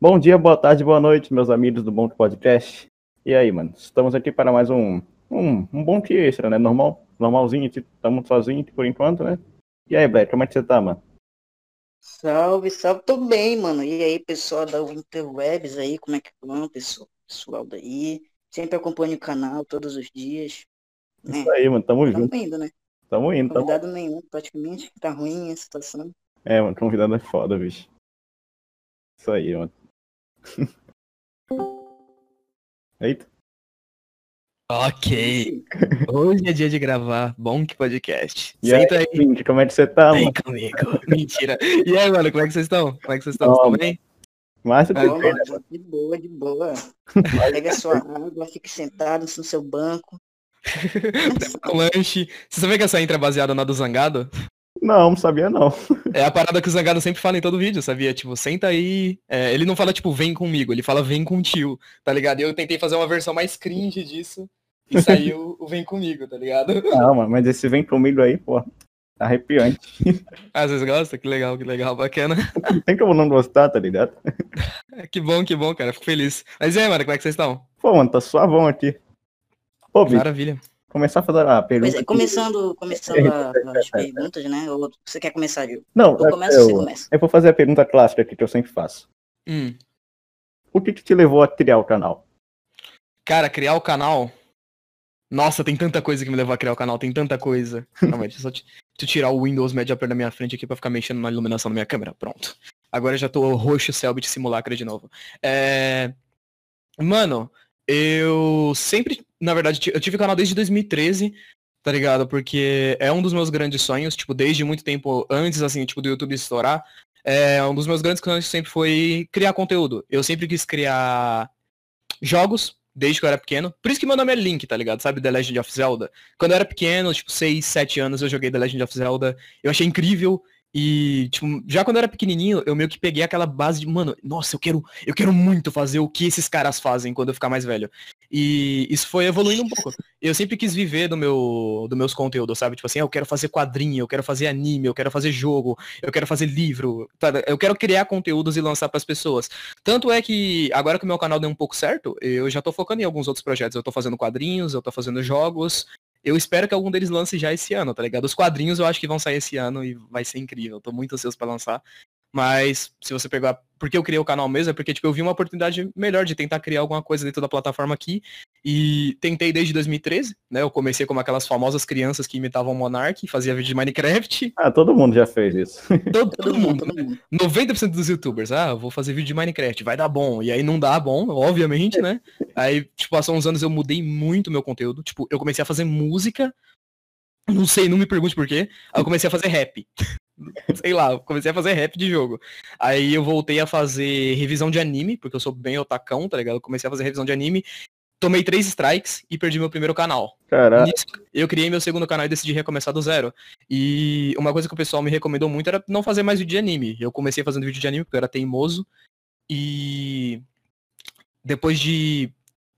Bom dia, boa tarde, boa noite, meus amigos do Bom Podcast. E aí, mano? Estamos aqui para mais um, um, um bom dia extra, né? Normal, normalzinho, estamos sozinhos por enquanto, né? E aí, Black, como é que você tá, mano? Salve, salve, tô bem, mano. E aí, pessoal da Interwebs aí, como é que vão, pessoal? Pessoal daí. Sempre acompanho o canal todos os dias. Né? Isso aí, mano, tamo, tamo junto. indo, né? Tamo indo, Convidado tamo... nenhum, praticamente, tá ruim a situação. É, mano, convidado é foda, bicho. Isso aí, mano. Eita. Ok. Hoje é dia de gravar Bom que Podcast. E Senta aí, aí. como é que você tá, Vem mano? comigo. Mentira. E aí, mano, como é que vocês estão? Como é que vocês estão? Estão bem? Márcio, oh, de boa, de boa. Pega sua água, fique sentado no seu banco. um lanche. Você sabia que essa intro é baseada na do Zangado? Não, não sabia não. É a parada que o Zangado sempre fala em todo vídeo, sabia? Tipo, senta aí. É, ele não fala, tipo, vem comigo, ele fala vem com o tio, tá ligado? Eu tentei fazer uma versão mais cringe disso. E saiu o vem comigo, tá ligado? Não, mano, mas esse vem comigo aí, pô, arrepiante. Ah, vocês gostam? Que legal, que legal, bacana. Tem como não gostar, tá ligado? que bom, que bom, cara. Fico feliz. Mas e aí, mano, como é que vocês estão? Pô, mano, tá suavão aqui. Pô, Maravilha começar a fazer a pergunta. É, começando, começando a, as perguntas, né? Ou você quer começar, Gil? Não, eu começo eu, você começa. Eu vou fazer a pergunta clássica aqui que eu sempre faço. Hum. O que, que te levou a criar o canal? Cara, criar o canal. Nossa, tem tanta coisa que me levou a criar o canal, tem tanta coisa. Não, mas só te, te tirar o Windows Media Player da minha frente aqui pra ficar mexendo na iluminação da minha câmera. Pronto. Agora já tô roxo Selbit simulacra de novo. É... Mano, eu sempre, na verdade, eu tive canal desde 2013, tá ligado? Porque é um dos meus grandes sonhos, tipo, desde muito tempo antes, assim, tipo, do YouTube estourar. É, um dos meus grandes sonhos sempre foi criar conteúdo. Eu sempre quis criar jogos, desde que eu era pequeno. Por isso que meu nome é Link, tá ligado? Sabe, The Legend of Zelda. Quando eu era pequeno, tipo, 6, 7 anos, eu joguei The Legend of Zelda. Eu achei incrível. E, tipo, já quando eu era pequenininho, eu meio que peguei aquela base de, mano, nossa, eu quero, eu quero muito fazer o que esses caras fazem quando eu ficar mais velho. E isso foi evoluindo um pouco. Eu sempre quis viver do meu, do meus conteúdos, sabe? Tipo assim, ah, eu quero fazer quadrinho, eu quero fazer anime, eu quero fazer jogo, eu quero fazer livro, tá? eu quero criar conteúdos e lançar para as pessoas. Tanto é que agora que o meu canal deu um pouco certo, eu já tô focando em alguns outros projetos. Eu tô fazendo quadrinhos, eu tô fazendo jogos, eu espero que algum deles lance já esse ano, tá ligado? Os quadrinhos eu acho que vão sair esse ano e vai ser incrível. Tô muito ansioso para lançar. Mas se você pegar. Porque eu criei o canal mesmo, é porque tipo, eu vi uma oportunidade melhor de tentar criar alguma coisa dentro da plataforma aqui. E tentei desde 2013, né? Eu comecei como aquelas famosas crianças que imitavam Monark, fazia vídeo de Minecraft. Ah, todo mundo já fez isso. Todo, todo mundo, né? 90% dos youtubers, ah, vou fazer vídeo de Minecraft, vai dar bom. E aí não dá bom, obviamente, né? Aí, tipo, passou uns anos eu mudei muito meu conteúdo. Tipo, eu comecei a fazer música. Não sei, não me pergunte por quê. Aí eu comecei a fazer rap. Sei lá, comecei a fazer rap de jogo. Aí eu voltei a fazer revisão de anime, porque eu sou bem otacão, tá ligado? Eu comecei a fazer revisão de anime, tomei três strikes e perdi meu primeiro canal. Caraca. eu criei meu segundo canal e decidi recomeçar do zero. E uma coisa que o pessoal me recomendou muito era não fazer mais vídeo de anime. Eu comecei fazendo vídeo de anime porque eu era teimoso. E depois de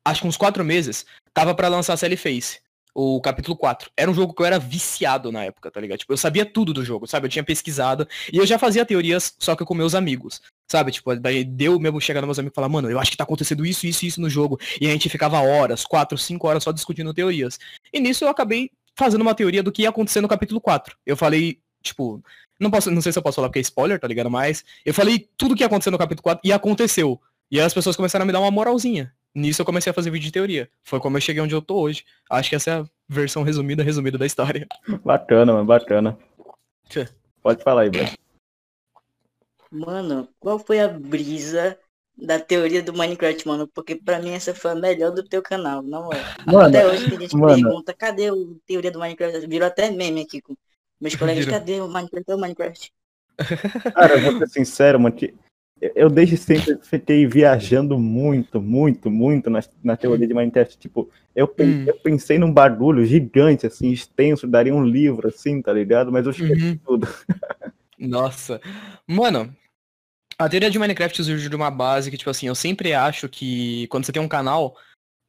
acho que uns quatro meses, tava para lançar a Sally Face o capítulo 4. Era um jogo que eu era viciado na época, tá ligado? Tipo, eu sabia tudo do jogo, sabe? Eu tinha pesquisado e eu já fazia teorias só que com meus amigos. Sabe, tipo, daí deu mesmo chegar nos meus amigos e falar, mano, eu acho que tá acontecendo isso, isso, isso no jogo. E a gente ficava horas, quatro, cinco horas só discutindo teorias. E nisso eu acabei fazendo uma teoria do que ia acontecer no capítulo 4. Eu falei, tipo, não posso, não sei se eu posso falar porque é spoiler, tá ligado? Mas eu falei tudo que ia acontecer no capítulo 4 e aconteceu. E as pessoas começaram a me dar uma moralzinha. Nisso eu comecei a fazer vídeo de teoria. Foi como eu cheguei onde eu tô hoje. Acho que essa é a versão resumida, resumida da história. Bacana, mano, bacana. Tchê. Pode falar aí, Brad. Mano, qual foi a brisa da teoria do Minecraft, mano? Porque pra mim essa foi a melhor do teu canal, não é? Mano, até hoje tem gente que mano. pergunta, cadê a teoria do Minecraft? Virou até meme aqui com meus colegas, cadê o Minecraft? É o Minecraft. Cara, eu vou ser sincero, mano, que eu desde sempre fiquei viajando muito, muito, muito na, na teoria de Minecraft. Tipo, eu, hum. eu, pensei num bagulho gigante, assim, extenso, daria um livro, assim, tá ligado? Mas eu esqueci uhum. tudo. Nossa. Mano, a teoria de Minecraft surgiu de uma base que, tipo assim, eu sempre acho que quando você tem um canal,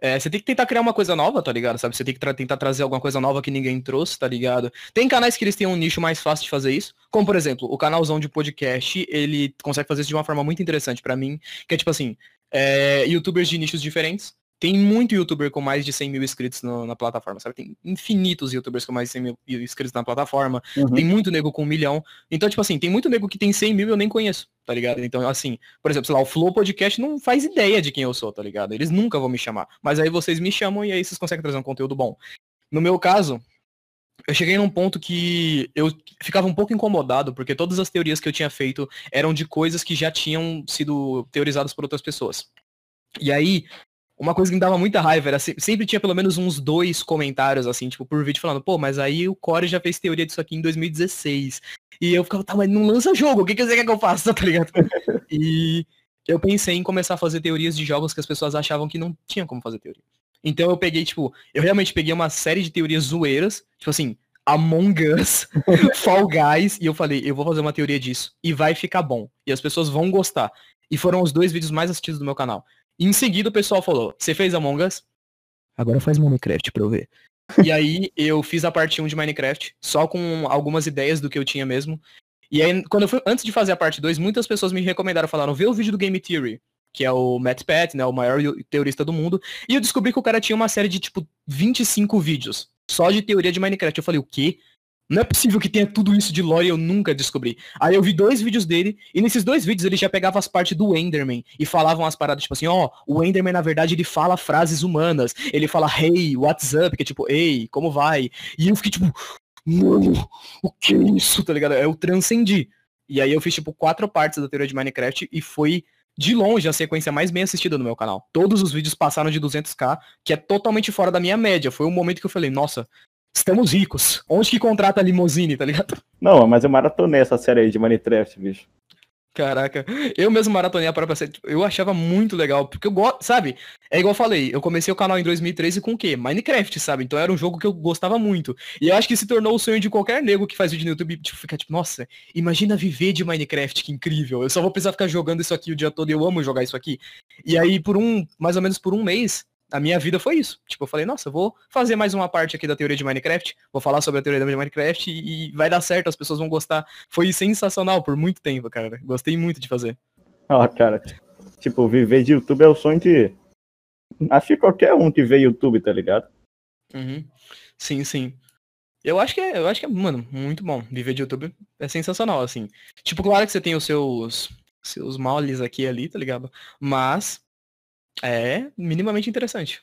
É, você tem que tentar criar uma coisa nova, tá ligado? Sabe? Você tem que tra tentar trazer alguma coisa nova que ninguém trouxe, tá ligado? Tem canais que eles têm um nicho mais fácil de fazer isso. Como, por exemplo, o canalzão de podcast, ele consegue fazer isso de uma forma muito interessante para mim. Que é tipo assim, é, youtubers de nichos diferentes tem muito youtuber com mais de 100 mil inscritos no, na plataforma, sabe? Tem infinitos youtubers com mais de 100 mil inscritos na plataforma. Uhum. Tem muito nego com um milhão. Então, tipo assim, tem muito nego que tem 100 mil e eu nem conheço, tá ligado? Então, assim, por exemplo, sei lá, o Flow Podcast não faz ideia de quem eu sou, tá ligado? Eles nunca vão me chamar. Mas aí vocês me chamam e aí vocês conseguem trazer um conteúdo bom. No meu caso, eu cheguei num ponto que eu ficava um pouco incomodado, porque todas as teorias que eu tinha feito eram de coisas que já tinham sido teorizadas por outras pessoas. E aí, uma coisa que me dava muita raiva era sempre tinha pelo menos uns dois comentários, assim, tipo, por vídeo falando, pô, mas aí o Core já fez teoria disso aqui em 2016. E eu ficava, tá, mas não lança jogo, o que, que você quer que eu faça, tá ligado? e eu pensei em começar a fazer teorias de jogos que as pessoas achavam que não tinha como fazer teoria. Então eu peguei, tipo, eu realmente peguei uma série de teorias zoeiras, tipo assim, Among Us, Fall Guys, e eu falei, eu vou fazer uma teoria disso, e vai ficar bom, e as pessoas vão gostar. E foram os dois vídeos mais assistidos do meu canal. Em seguida o pessoal falou, você fez Among Us? Agora faz Minecraft pra eu ver. e aí eu fiz a parte 1 de Minecraft, só com algumas ideias do que eu tinha mesmo. E aí, quando eu fui, antes de fazer a parte 2, muitas pessoas me recomendaram, falaram, vê o vídeo do Game Theory, que é o Matt Pat, né, o maior teorista do mundo. E eu descobri que o cara tinha uma série de, tipo, 25 vídeos, só de teoria de Minecraft. Eu falei, o quê? Não é possível que tenha tudo isso de lore e eu nunca descobri. Aí eu vi dois vídeos dele, e nesses dois vídeos ele já pegava as partes do Enderman e falavam as paradas, tipo assim, ó, oh, o Enderman, na verdade, ele fala frases humanas. Ele fala, hey, what's up? Que é tipo, ei, como vai? E eu fiquei tipo, mano, o que é isso, tá ligado? Eu transcendi. E aí eu fiz, tipo, quatro partes da teoria de Minecraft e foi de longe a sequência mais bem assistida no meu canal. Todos os vídeos passaram de 200k, que é totalmente fora da minha média. Foi um momento que eu falei, nossa, Estamos ricos. Onde que contrata a limousine, tá ligado? Não, mas eu maratonei essa série aí de Minecraft, bicho. Caraca, eu mesmo maratonei a própria série, eu achava muito legal, porque eu gosto, sabe? É igual eu falei, eu comecei o canal em 2013 com o quê? Minecraft, sabe? Então era um jogo que eu gostava muito. E eu acho que se tornou o sonho de qualquer nego que faz vídeo no YouTube, tipo, ficar tipo, nossa, imagina viver de Minecraft, que incrível. Eu só vou precisar ficar jogando isso aqui o dia todo e eu amo jogar isso aqui. E aí, por um, mais ou menos por um mês, a minha vida foi isso. Tipo, eu falei, nossa, eu vou fazer mais uma parte aqui da teoria de Minecraft, vou falar sobre a teoria de Minecraft e, e vai dar certo, as pessoas vão gostar. Foi sensacional por muito tempo, cara. Gostei muito de fazer. Ó, oh, cara, tipo, viver de YouTube é o sonho de. Acho que qualquer um que vê YouTube, tá ligado? Uhum. Sim, sim. Eu acho que é, eu acho que é, mano, muito bom. Viver de YouTube é sensacional, assim. Tipo, claro que você tem os seus seus moles aqui e ali, tá ligado? Mas é minimamente interessante.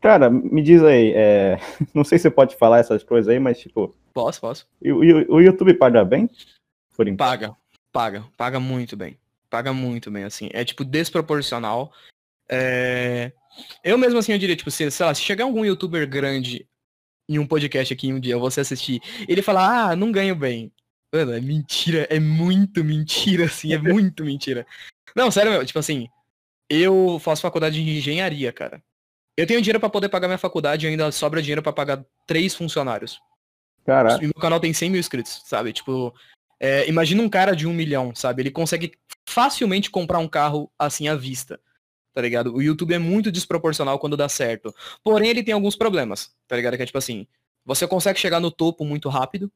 Cara, me diz aí, é... não sei se você pode falar essas coisas aí, mas tipo. Posso, posso. O, o, o YouTube paga bem? Por paga, paga, paga muito bem. Paga muito bem, assim. É tipo desproporcional. É... Eu mesmo assim, eu diria, tipo, se, sei lá, se chegar algum youtuber grande em um podcast aqui um dia, você assistir, ele falar, ah, não ganho bem. Mano, é mentira, é muito mentira, assim, é muito mentira. Não, sério, meu, tipo assim, eu faço faculdade de engenharia, cara. Eu tenho dinheiro para poder pagar minha faculdade e ainda sobra dinheiro para pagar três funcionários. Caraca. E meu canal tem 100 mil inscritos, sabe? Tipo, é, imagina um cara de um milhão, sabe? Ele consegue facilmente comprar um carro assim à vista, tá ligado? O YouTube é muito desproporcional quando dá certo. Porém, ele tem alguns problemas, tá ligado? Que é tipo assim, você consegue chegar no topo muito rápido,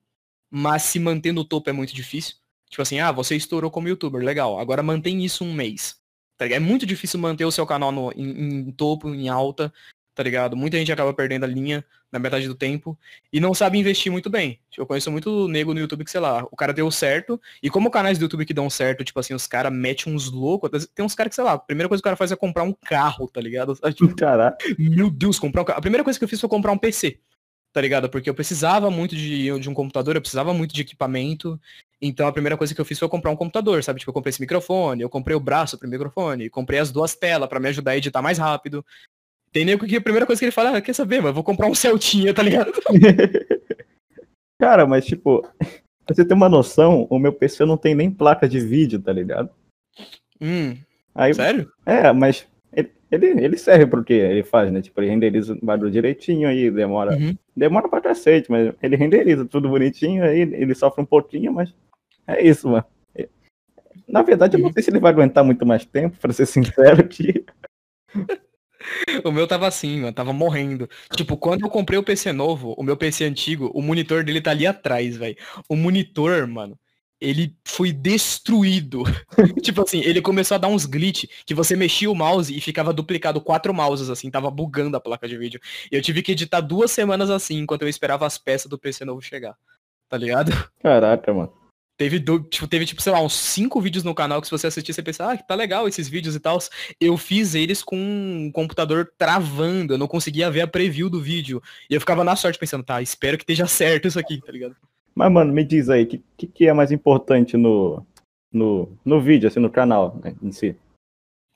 mas se manter no topo é muito difícil. Tipo assim, ah, você estourou como youtuber, legal. Agora mantém isso um mês. Tá é muito difícil manter o seu canal no, em, em, topo, em alta, tá ligado? Muita gente acaba perdendo a linha na metade do tempo e não sabe investir muito bem. Eu conheço muito nego no YouTube que, sei lá, o cara deu certo, e como canais do YouTube que dão certo, tipo assim, os caras metem uns loucos, tem uns caras que, sei lá, a primeira coisa que o cara faz é comprar um carro, tá ligado? Tipo, Caraca. Meu Deus, comprar um carro. A primeira coisa que eu fiz foi comprar um PC tá ligado? Porque eu precisava muito de, de um computador, eu precisava muito de equipamento. Então a primeira coisa que eu fiz foi comprar um computador, sabe? Tipo, eu comprei esse microfone, eu comprei o braço pro microfone, comprei as duas telas para me ajudar a editar mais rápido. Tem nego que a primeira coisa que ele fala, ah, quer saber, mas vou comprar um Celtinha, tá ligado? Cara, mas tipo, pra você ter uma noção, o meu PC não tem nem placa de vídeo, tá ligado? Hum. Aí, Sério? É, mas ele, ele serve pro que ele faz, né? Tipo, ele renderiza o barulho direitinho aí, demora. Uhum. Demora pra cacete, mas ele renderiza tudo bonitinho, aí ele sofre um pouquinho, mas é isso, mano. Na verdade, eu não sei se ele vai aguentar muito mais tempo, pra ser sincero, que. O meu tava assim, mano, tava morrendo. Tipo, quando eu comprei o PC novo, o meu PC antigo, o monitor dele tá ali atrás, velho. O monitor, mano, ele foi destruído. tipo assim, ele começou a dar uns glitch que você mexia o mouse e ficava duplicado quatro mouses, assim, tava bugando a placa de vídeo. E eu tive que editar duas semanas assim, enquanto eu esperava as peças do PC novo chegar. Tá ligado? Caraca, mano. Teve, tipo, teve, tipo, sei lá, uns cinco vídeos no canal que se você assistir, você pensa, ah, tá legal esses vídeos e tal. Eu fiz eles com um computador travando, eu não conseguia ver a preview do vídeo. E eu ficava na sorte pensando, tá, espero que esteja certo isso aqui, tá ligado? Mas, mano, me diz aí, o que, que, que, é mais importante no, no, no vídeo, assim, no canal né, em si?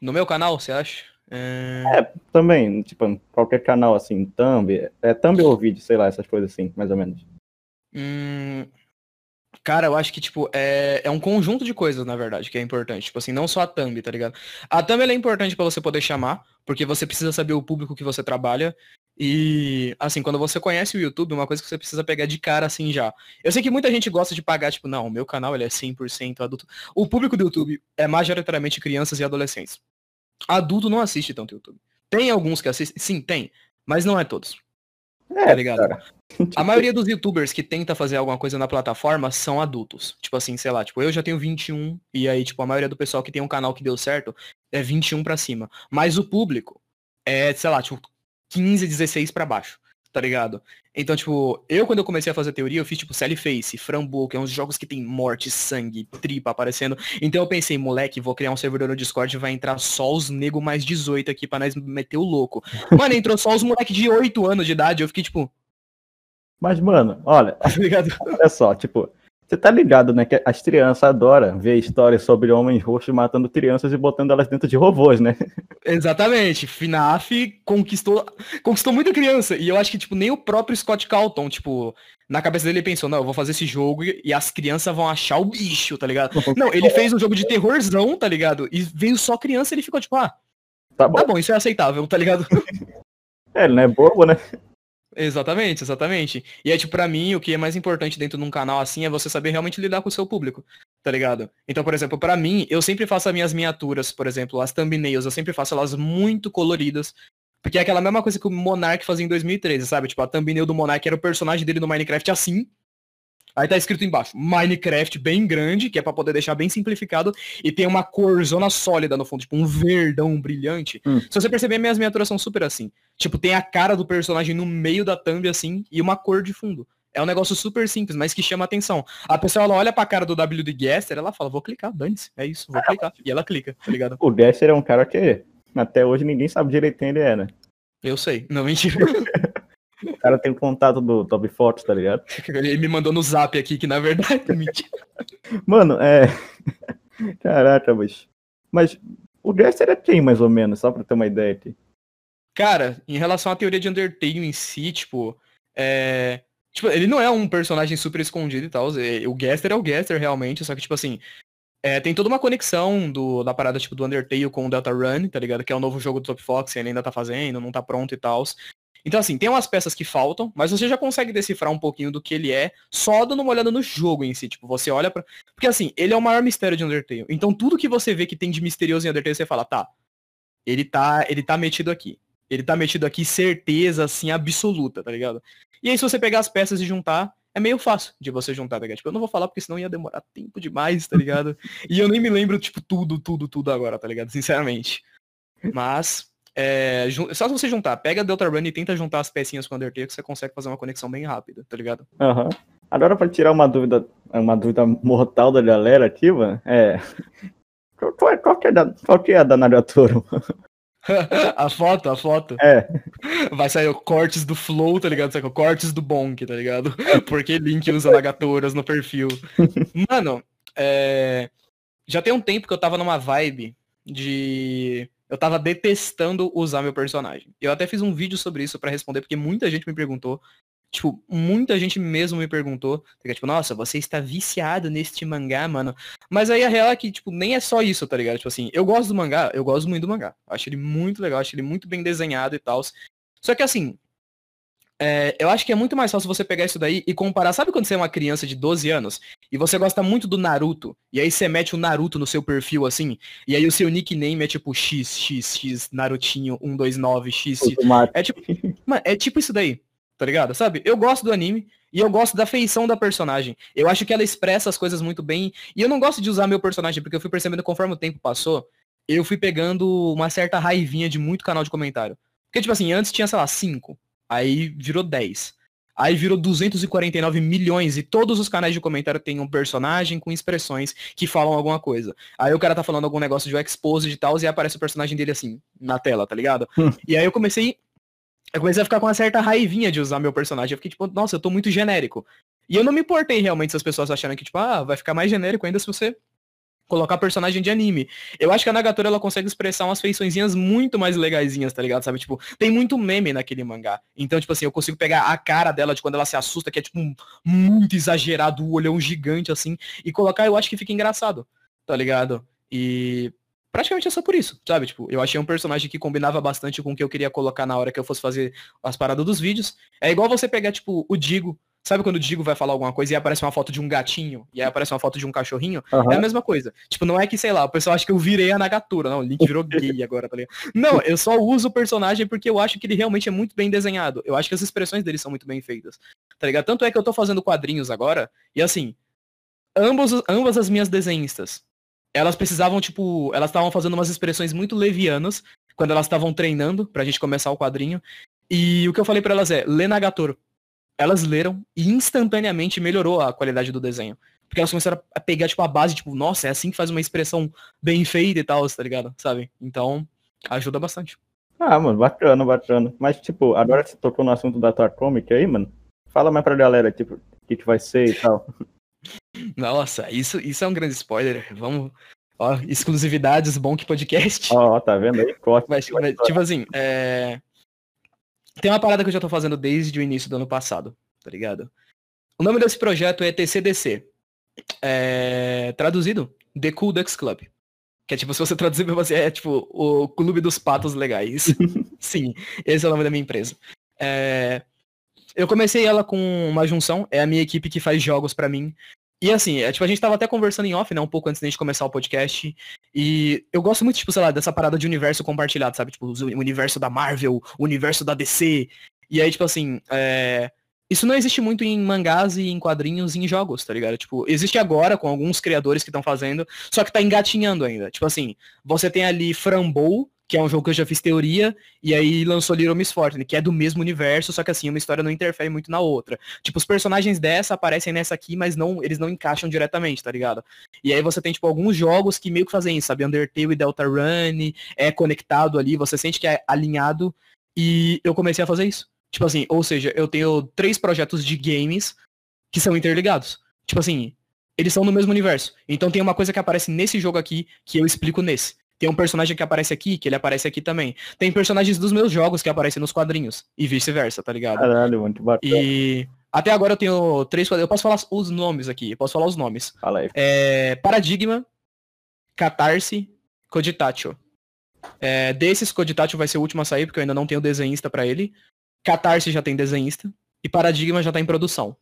No meu canal, você acha? É... é... também, tipo, qualquer canal, assim, thumb, é thumb ou vídeo, sei lá, essas coisas assim, mais ou menos. Hum, Cara, eu acho que, tipo, é, é um conjunto de coisas, na verdade, que é importante. Tipo assim, não só a thumb, tá ligado? A thumb é importante para você poder chamar, porque você precisa saber o público que você trabalha. E, assim, quando você conhece o YouTube, uma coisa que você precisa pegar de cara, assim, já. Eu sei que muita gente gosta de pagar, tipo, não, o meu canal ele é 100% adulto. O público do YouTube é majoritariamente crianças e adolescentes. Adulto não assiste tanto YouTube. Tem alguns que assistem, sim, tem, mas não é todos. É, tá ligado? Cara. A maioria dos youtubers que tenta fazer alguma coisa na plataforma são adultos. Tipo assim, sei lá, tipo, eu já tenho 21 e aí, tipo, a maioria do pessoal que tem um canal que deu certo é 21 para cima. Mas o público é, sei lá, tipo, 15, 16 para baixo tá ligado? Então, tipo, eu quando eu comecei a fazer teoria, eu fiz tipo Face, Frambo, que é uns jogos que tem morte, sangue, tripa aparecendo. Então eu pensei, moleque, vou criar um servidor no Discord e vai entrar só os nego mais 18 aqui pra nós meter o louco. Mano, entrou só os moleque de 8 anos de idade, eu fiquei tipo... Mas, mano, olha, tá olha só, tipo, você tá ligado, né? Que as crianças adoram ver histórias sobre homens roxos matando crianças e botando elas dentro de robôs, né? Exatamente. FNAF conquistou, conquistou muita criança. E eu acho que, tipo, nem o próprio Scott Calton, tipo, na cabeça dele ele pensou, não, eu vou fazer esse jogo e as crianças vão achar o bicho, tá ligado? Não, ele fez um jogo de terrorzão, tá ligado? E veio só criança e ele ficou tipo, ah, tá bom, tá bom isso é aceitável, tá ligado? É, ele não é bobo, né? Exatamente, exatamente. E é tipo, pra mim, o que é mais importante dentro de um canal assim é você saber realmente lidar com o seu público, tá ligado? Então, por exemplo, para mim, eu sempre faço as minhas miniaturas, por exemplo, as thumbnails, eu sempre faço elas muito coloridas. Porque é aquela mesma coisa que o Monark fazia em 2013, sabe? Tipo, a thumbnail do Monark era o personagem dele no Minecraft assim, Aí tá escrito embaixo, Minecraft bem grande, que é para poder deixar bem simplificado, e tem uma corzona sólida no fundo, tipo um verdão brilhante. Hum. Se você perceber, minhas miniaturas são super assim. Tipo, tem a cara do personagem no meio da thumb assim, e uma cor de fundo. É um negócio super simples, mas que chama atenção. A pessoa ela olha pra cara do W de Gaster, ela fala, vou clicar, dane-se, é isso, vou clicar. E ela clica, tá ligado? O Gaster é um cara que até hoje ninguém sabe direito quem ele é, né? Eu sei, não mentira. O cara tem o contato do Top Fotos, tá ligado? Ele me mandou no zap aqui, que na verdade é mentira. Mano, é. Caraca, mas. Mas o Gaster é quem, mais ou menos, só pra ter uma ideia aqui. Cara, em relação à teoria de Undertale em si, tipo. É. Tipo, ele não é um personagem super escondido e tal. É, o Gaster é o Gaster, realmente, só que, tipo assim. É, tem toda uma conexão do, da parada tipo do Undertale com o Delta Run, tá ligado? Que é o novo jogo do Top Fox, ele ainda tá fazendo, não tá pronto e tal. Então, assim, tem umas peças que faltam, mas você já consegue decifrar um pouquinho do que ele é, só dando uma olhada no jogo em si. Tipo, você olha pra. Porque, assim, ele é o maior mistério de Undertale. Então, tudo que você vê que tem de misterioso em Undertale, você fala, tá. Ele tá, ele tá metido aqui. Ele tá metido aqui, certeza, assim, absoluta, tá ligado? E aí, se você pegar as peças e juntar, é meio fácil de você juntar, tá ligado? Tipo, eu não vou falar porque senão ia demorar tempo demais, tá ligado? e eu nem me lembro, tipo, tudo, tudo, tudo agora, tá ligado? Sinceramente. Mas, é, só se você juntar, pega Delta Run e tenta juntar as pecinhas com Undertale que você consegue fazer uma conexão bem rápida, tá ligado? Aham. Uhum. Agora pra tirar uma dúvida, uma dúvida mortal da galera aqui, mano, é. Qual, é, qual, que é da, qual que é a da Nagatoro? a foto, a foto. É. Vai sair o cortes do Flow, tá ligado? O cortes do Bonk, tá ligado? Porque Link usa Nagatoras no perfil. Mano, é... já tem um tempo que eu tava numa vibe de eu tava detestando usar meu personagem. Eu até fiz um vídeo sobre isso para responder, porque muita gente me perguntou. Tipo, muita gente mesmo me perguntou. Tipo, nossa, você está viciado neste mangá, mano. Mas aí a real é que, tipo, nem é só isso, tá ligado? Tipo assim, eu gosto do mangá, eu gosto muito do mangá. Acho ele muito legal, acho ele muito bem desenhado e tal. Só que assim, é, eu acho que é muito mais fácil você pegar isso daí e comparar. Sabe quando você é uma criança de 12 anos e você gosta muito do Naruto, e aí você mete o Naruto no seu perfil assim, e aí o seu nickname é tipo XXX Narutinho 129 X. É tipo, mano, é tipo isso daí, tá ligado? Sabe? Eu gosto do anime e eu gosto da feição da personagem. Eu acho que ela expressa as coisas muito bem. E eu não gosto de usar meu personagem, porque eu fui percebendo conforme o tempo passou, eu fui pegando uma certa raivinha de muito canal de comentário. Porque, tipo assim, antes tinha, sei lá, 5 Aí virou 10. Aí virou 249 milhões e todos os canais de comentário têm um personagem com expressões que falam alguma coisa. Aí o cara tá falando algum negócio de expose e tal, e aparece o personagem dele assim, na tela, tá ligado? Hum. E aí eu comecei. Eu comecei a ficar com uma certa raivinha de usar meu personagem. Eu fiquei tipo, nossa, eu tô muito genérico. E eu não me importei realmente se as pessoas acharam que, tipo, ah, vai ficar mais genérico ainda se você colocar personagem de anime. Eu acho que a Nagatoro ela consegue expressar umas feiçõezinhas muito mais legaisinhas, tá ligado? Sabe, tipo, tem muito meme naquele mangá. Então, tipo assim, eu consigo pegar a cara dela de quando ela se assusta, que é tipo um, muito exagerado, o olhão gigante assim, e colocar, eu acho que fica engraçado, tá ligado? E praticamente é só por isso, sabe? Tipo, eu achei um personagem que combinava bastante com o que eu queria colocar na hora que eu fosse fazer as paradas dos vídeos. É igual você pegar, tipo, o Digo, Sabe quando o Digo vai falar alguma coisa e aparece uma foto de um gatinho e aí aparece uma foto de um cachorrinho? Uhum. É a mesma coisa. Tipo, não é que, sei lá, o pessoal acha que eu virei a Nagatura. Não, o Link virou gay agora, tá ligado? Não, eu só uso o personagem porque eu acho que ele realmente é muito bem desenhado. Eu acho que as expressões dele são muito bem feitas. Tá ligado? Tanto é que eu tô fazendo quadrinhos agora e assim, ambos, ambas as minhas desenhistas, elas precisavam, tipo, elas estavam fazendo umas expressões muito levianas quando elas estavam treinando pra gente começar o quadrinho. E o que eu falei para elas é, lê Nagatoro elas leram e instantaneamente melhorou a qualidade do desenho. Porque elas começaram a pegar, tipo, a base, tipo, nossa, é assim que faz uma expressão bem feita e tal, tá ligado? Sabe? Então, ajuda bastante. Ah, mano, bacana, bacana. Mas, tipo, agora que você tocou no assunto da tua comic aí, mano, fala mais pra galera, tipo, o que, que vai ser e tal. Nossa, isso, isso é um grande spoiler. Vamos. Ó, exclusividades, bom que podcast. Ó, tá vendo aí? Corte. Mas, mas, tipo assim, é... Tem uma parada que eu já tô fazendo desde o início do ano passado, tá ligado? O nome desse projeto é TCDC. É... Traduzido, The Cool Ducks Club. Que é tipo, se você traduzir pra você, é tipo o Clube dos Patos Legais. Sim, esse é o nome da minha empresa. É... Eu comecei ela com uma junção, é a minha equipe que faz jogos para mim. E assim, é, tipo, a gente tava até conversando em off, né, um pouco antes da gente começar o podcast. E eu gosto muito, tipo, sei lá, dessa parada de universo compartilhado, sabe? Tipo, o universo da Marvel, o universo da DC. E aí, tipo assim, é... Isso não existe muito em mangás e em quadrinhos e em jogos, tá ligado? Tipo, existe agora com alguns criadores que estão fazendo, só que tá engatinhando ainda. Tipo assim, você tem ali Frambow, que é um jogo que eu já fiz teoria, e aí lançou Little Miss Fortune, que é do mesmo universo, só que assim, uma história não interfere muito na outra. Tipo, os personagens dessa aparecem nessa aqui, mas não, eles não encaixam diretamente, tá ligado? E aí você tem, tipo, alguns jogos que meio que fazem isso, sabe? Undertale e Deltarune, é conectado ali, você sente que é alinhado, e eu comecei a fazer isso. Tipo assim, ou seja, eu tenho três projetos de games que são interligados. Tipo assim, eles são no mesmo universo. Então tem uma coisa que aparece nesse jogo aqui que eu explico nesse. Tem um personagem que aparece aqui, que ele aparece aqui também. Tem personagens dos meus jogos que aparecem nos quadrinhos. E vice-versa, tá ligado? Caralho, muito bacana. E até agora eu tenho três Eu posso falar os nomes aqui. Eu posso falar os nomes. Fala aí. É, Paradigma, Catarse, Coditatio. É, desses, Coditatio vai ser o último a sair, porque eu ainda não tenho desenhista para ele. Catarse já tem desenhista. E Paradigma já tá em produção.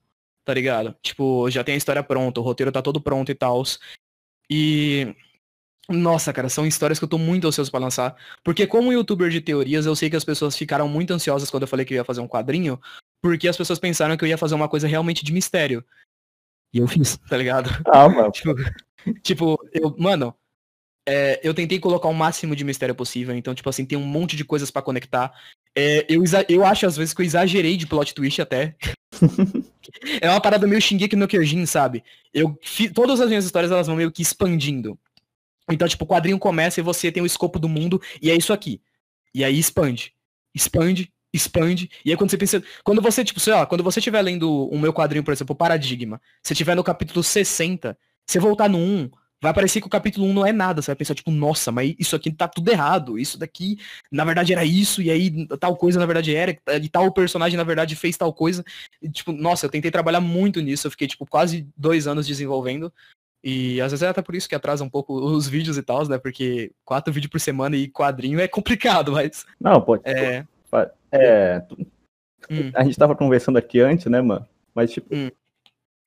Tá ligado? Tipo, já tem a história pronta, o roteiro tá todo pronto e tal. E nossa, cara, são histórias que eu tô muito ansioso para lançar. Porque como youtuber de teorias, eu sei que as pessoas ficaram muito ansiosas quando eu falei que eu ia fazer um quadrinho, porque as pessoas pensaram que eu ia fazer uma coisa realmente de mistério. E eu fiz, tá ligado? Ah, mano. tipo, tipo, eu, mano, é, eu tentei colocar o máximo de mistério possível, então, tipo assim, tem um monte de coisas para conectar. É, eu, eu acho, às vezes, que eu exagerei de plot twist até. é uma parada meio Shingeki no Kyojin, sabe? Eu, todas as minhas histórias, elas vão meio que expandindo. Então, tipo, o quadrinho começa e você tem o escopo do mundo e é isso aqui. E aí expande. Expande, expande. E aí quando você pensa. Quando você, tipo, sei lá, quando você estiver lendo o meu quadrinho, por exemplo, Paradigma, você estiver no capítulo 60, você voltar no 1, vai parecer que o capítulo 1 não é nada. Você vai pensar, tipo, nossa, mas isso aqui tá tudo errado. Isso daqui, na verdade, era isso, e aí tal coisa, na verdade, era, e tal personagem, na verdade, fez tal coisa. E, tipo, nossa, eu tentei trabalhar muito nisso. Eu fiquei, tipo, quase dois anos desenvolvendo. E às vezes é até por isso que atrasa um pouco os vídeos e tal, né? Porque quatro vídeos por semana e quadrinho é complicado, mas. Não, pode. É. É. hum. a gente tava conversando aqui antes, né, mano? Mas, tipo, hum.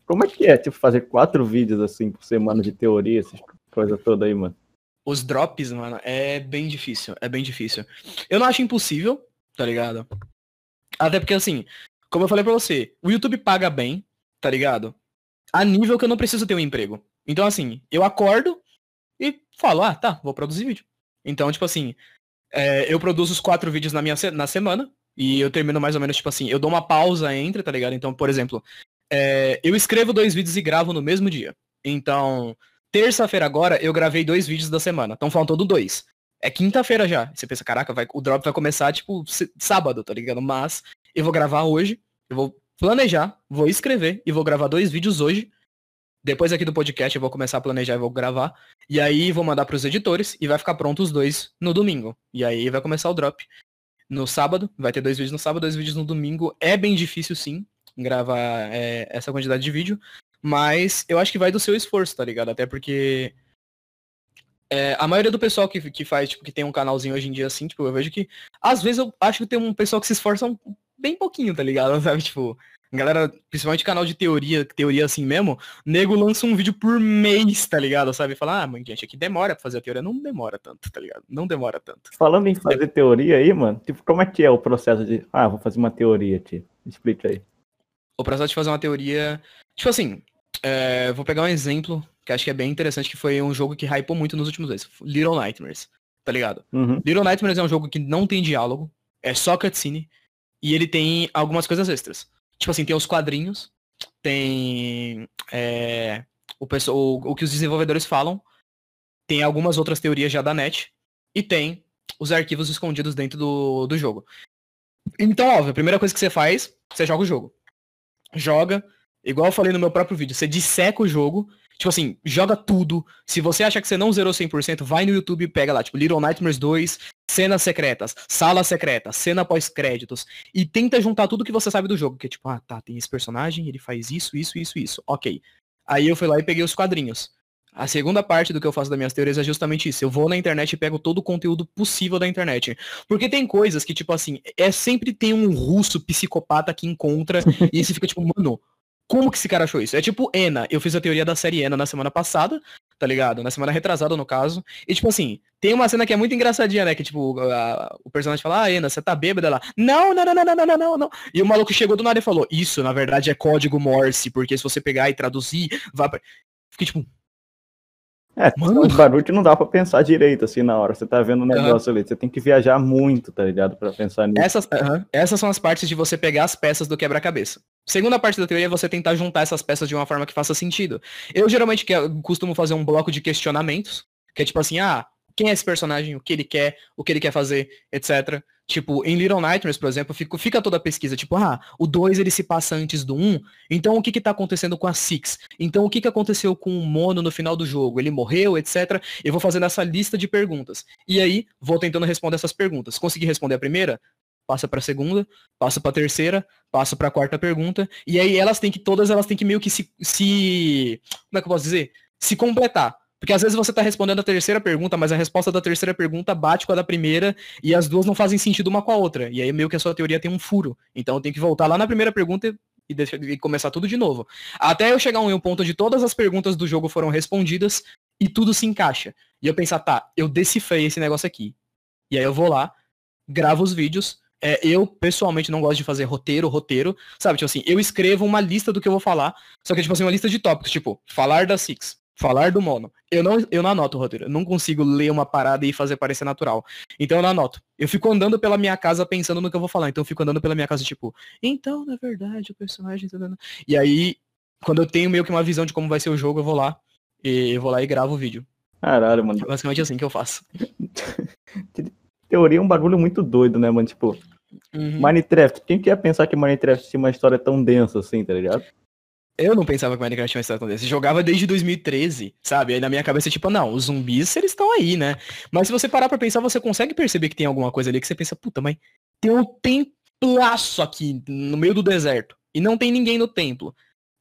como é que é, tipo, fazer quatro vídeos, assim, por semana de teoria, essas coisas todas aí, mano? Os drops, mano, é bem difícil, é bem difícil. Eu não acho impossível, tá ligado? Até porque, assim, como eu falei pra você, o YouTube paga bem, tá ligado? A nível que eu não preciso ter um emprego. Então, assim, eu acordo e falo, ah, tá, vou produzir vídeo. Então, tipo assim, é, eu produzo os quatro vídeos na minha na semana e eu termino mais ou menos, tipo assim, eu dou uma pausa entre, tá ligado? Então, por exemplo, é, eu escrevo dois vídeos e gravo no mesmo dia. Então, terça-feira agora, eu gravei dois vídeos da semana. Então, faltando dois. É quinta-feira já. Você pensa, caraca, vai, o drop vai começar, tipo, sábado, tá ligado? Mas eu vou gravar hoje, eu vou planejar, vou escrever e vou gravar dois vídeos hoje. Depois aqui do podcast eu vou começar a planejar e vou gravar. E aí vou mandar para os editores e vai ficar pronto os dois no domingo. E aí vai começar o drop. No sábado, vai ter dois vídeos no sábado, dois vídeos no domingo. É bem difícil sim gravar é, essa quantidade de vídeo. Mas eu acho que vai do seu esforço, tá ligado? Até porque é, a maioria do pessoal que, que faz, tipo, que tem um canalzinho hoje em dia assim, tipo, eu vejo que. Às vezes eu acho que tem um pessoal que se esforça um, bem pouquinho, tá ligado? Sabe, tipo, galera, principalmente canal de teoria, teoria assim mesmo, nego lança um vídeo por mês, tá ligado? Sabe? Fala, ah, mãe, gente, aqui demora pra fazer a teoria. Não demora tanto, tá ligado? Não demora tanto. Falando em fazer teoria aí, mano, tipo, como é que é o processo de, ah, vou fazer uma teoria, tio? Explica aí. O processo de fazer uma teoria, tipo assim, é, vou pegar um exemplo que acho que é bem interessante, que foi um jogo que hypou muito nos últimos meses. Little Nightmares, tá ligado? Uhum. Little Nightmares é um jogo que não tem diálogo, é só cutscene, e ele tem algumas coisas extras. Tipo assim, tem os quadrinhos, tem é, o, o, o que os desenvolvedores falam, tem algumas outras teorias já da net, e tem os arquivos escondidos dentro do, do jogo. Então, óbvio, a primeira coisa que você faz, você joga o jogo. Joga, igual eu falei no meu próprio vídeo, você disseca o jogo, tipo assim, joga tudo. Se você acha que você não zerou 100%, vai no YouTube e pega lá, tipo, Little Nightmares 2, cenas secretas, sala secreta, cena pós-créditos, e tenta juntar tudo que você sabe do jogo, que é tipo, ah, tá, tem esse personagem, ele faz isso, isso, isso, isso, ok. Aí eu fui lá e peguei os quadrinhos. A segunda parte do que eu faço das minhas teorias é justamente isso. Eu vou na internet e pego todo o conteúdo possível da internet. Porque tem coisas que, tipo assim, é sempre tem um russo psicopata que encontra e você fica tipo, mano, como que esse cara achou isso? É tipo Ena. Eu fiz a teoria da série Ena na semana passada, tá ligado? Na semana retrasada, no caso. E, tipo assim, tem uma cena que é muito engraçadinha, né? Que, tipo, a, o personagem fala, ah, Ena, você tá bêbada lá. Não, não, não, não, não, não, não, não. E o maluco chegou do nada e falou, isso, na verdade, é código Morse, porque se você pegar e traduzir, vai. Fiquei, tipo, é, Mano. os barulhos não dá pra pensar direito, assim, na hora. Você tá vendo o negócio uhum. ali. Você tem que viajar muito, tá ligado? Pra pensar nisso. Essas, uhum. essas são as partes de você pegar as peças do quebra-cabeça. Segunda parte da teoria é você tentar juntar essas peças de uma forma que faça sentido. Eu geralmente costumo fazer um bloco de questionamentos, que é tipo assim, ah, quem é esse personagem, o que ele quer, o que ele quer fazer, etc. Tipo, em Little Nightmares, por exemplo, fica, fica toda a pesquisa, tipo, ah, o 2 ele se passa antes do 1, um, então o que que tá acontecendo com a Six? Então o que que aconteceu com o Mono no final do jogo? Ele morreu, etc. Eu vou fazendo essa lista de perguntas. E aí, vou tentando responder essas perguntas. Consegui responder a primeira? Passa para a segunda, passa para a terceira, passa para a quarta pergunta, e aí elas têm que todas elas têm que meio que se, se como é que eu posso dizer? Se completar. Porque às vezes você está respondendo a terceira pergunta, mas a resposta da terceira pergunta bate com a da primeira e as duas não fazem sentido uma com a outra. E aí meio que a sua teoria tem um furo. Então eu tenho que voltar lá na primeira pergunta e, e começar tudo de novo. Até eu chegar em um ponto onde todas as perguntas do jogo foram respondidas e tudo se encaixa. E eu pensar, tá, eu decifrei esse negócio aqui. E aí eu vou lá, gravo os vídeos. É, eu, pessoalmente, não gosto de fazer roteiro, roteiro. Sabe, tipo assim, eu escrevo uma lista do que eu vou falar. Só que, tipo assim, uma lista de tópicos, tipo, falar da Six falar do mono. Eu não, eu não anoto o roteiro. Eu não consigo ler uma parada e fazer parecer natural. Então eu não anoto. Eu fico andando pela minha casa pensando no que eu vou falar. Então eu fico andando pela minha casa, tipo, então, na verdade, o personagem. Tá e aí, quando eu tenho meio que uma visão de como vai ser o jogo, eu vou lá. E eu vou lá e gravo o vídeo. Caralho, mano. É basicamente assim que eu faço. Teoria é um bagulho muito doido, né, mano? Tipo, uhum. Minecraft. Quem quer pensar que Minecraft tinha uma história tão densa assim, tá ligado? Eu não pensava que Minecraft tinha uma história tão desse. Jogava desde 2013, sabe? Aí na minha cabeça, tipo, não, os zumbis, eles estão aí, né? Mas se você parar pra pensar, você consegue perceber que tem alguma coisa ali que você pensa, puta, mas tem um templaço aqui no meio do deserto. E não tem ninguém no templo.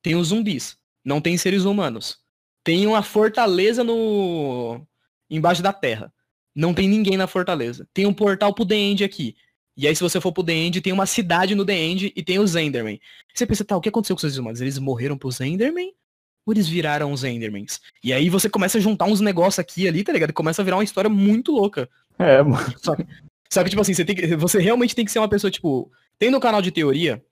Tem os zumbis. Não tem seres humanos. Tem uma fortaleza no. embaixo da terra. Não tem ninguém na fortaleza. Tem um portal pro The End aqui. E aí, se você for pro The End, tem uma cidade no The End e tem os Enderman. Você pensa, tá, o que aconteceu com os humanos? Eles morreram pros Enderman? Ou eles viraram os Endermans? E aí você começa a juntar uns negócios aqui e ali, tá ligado? E começa a virar uma história muito louca. É, mano. Só que, só que tipo assim, você, tem você realmente tem que ser uma pessoa, tipo, tem no canal de teoria,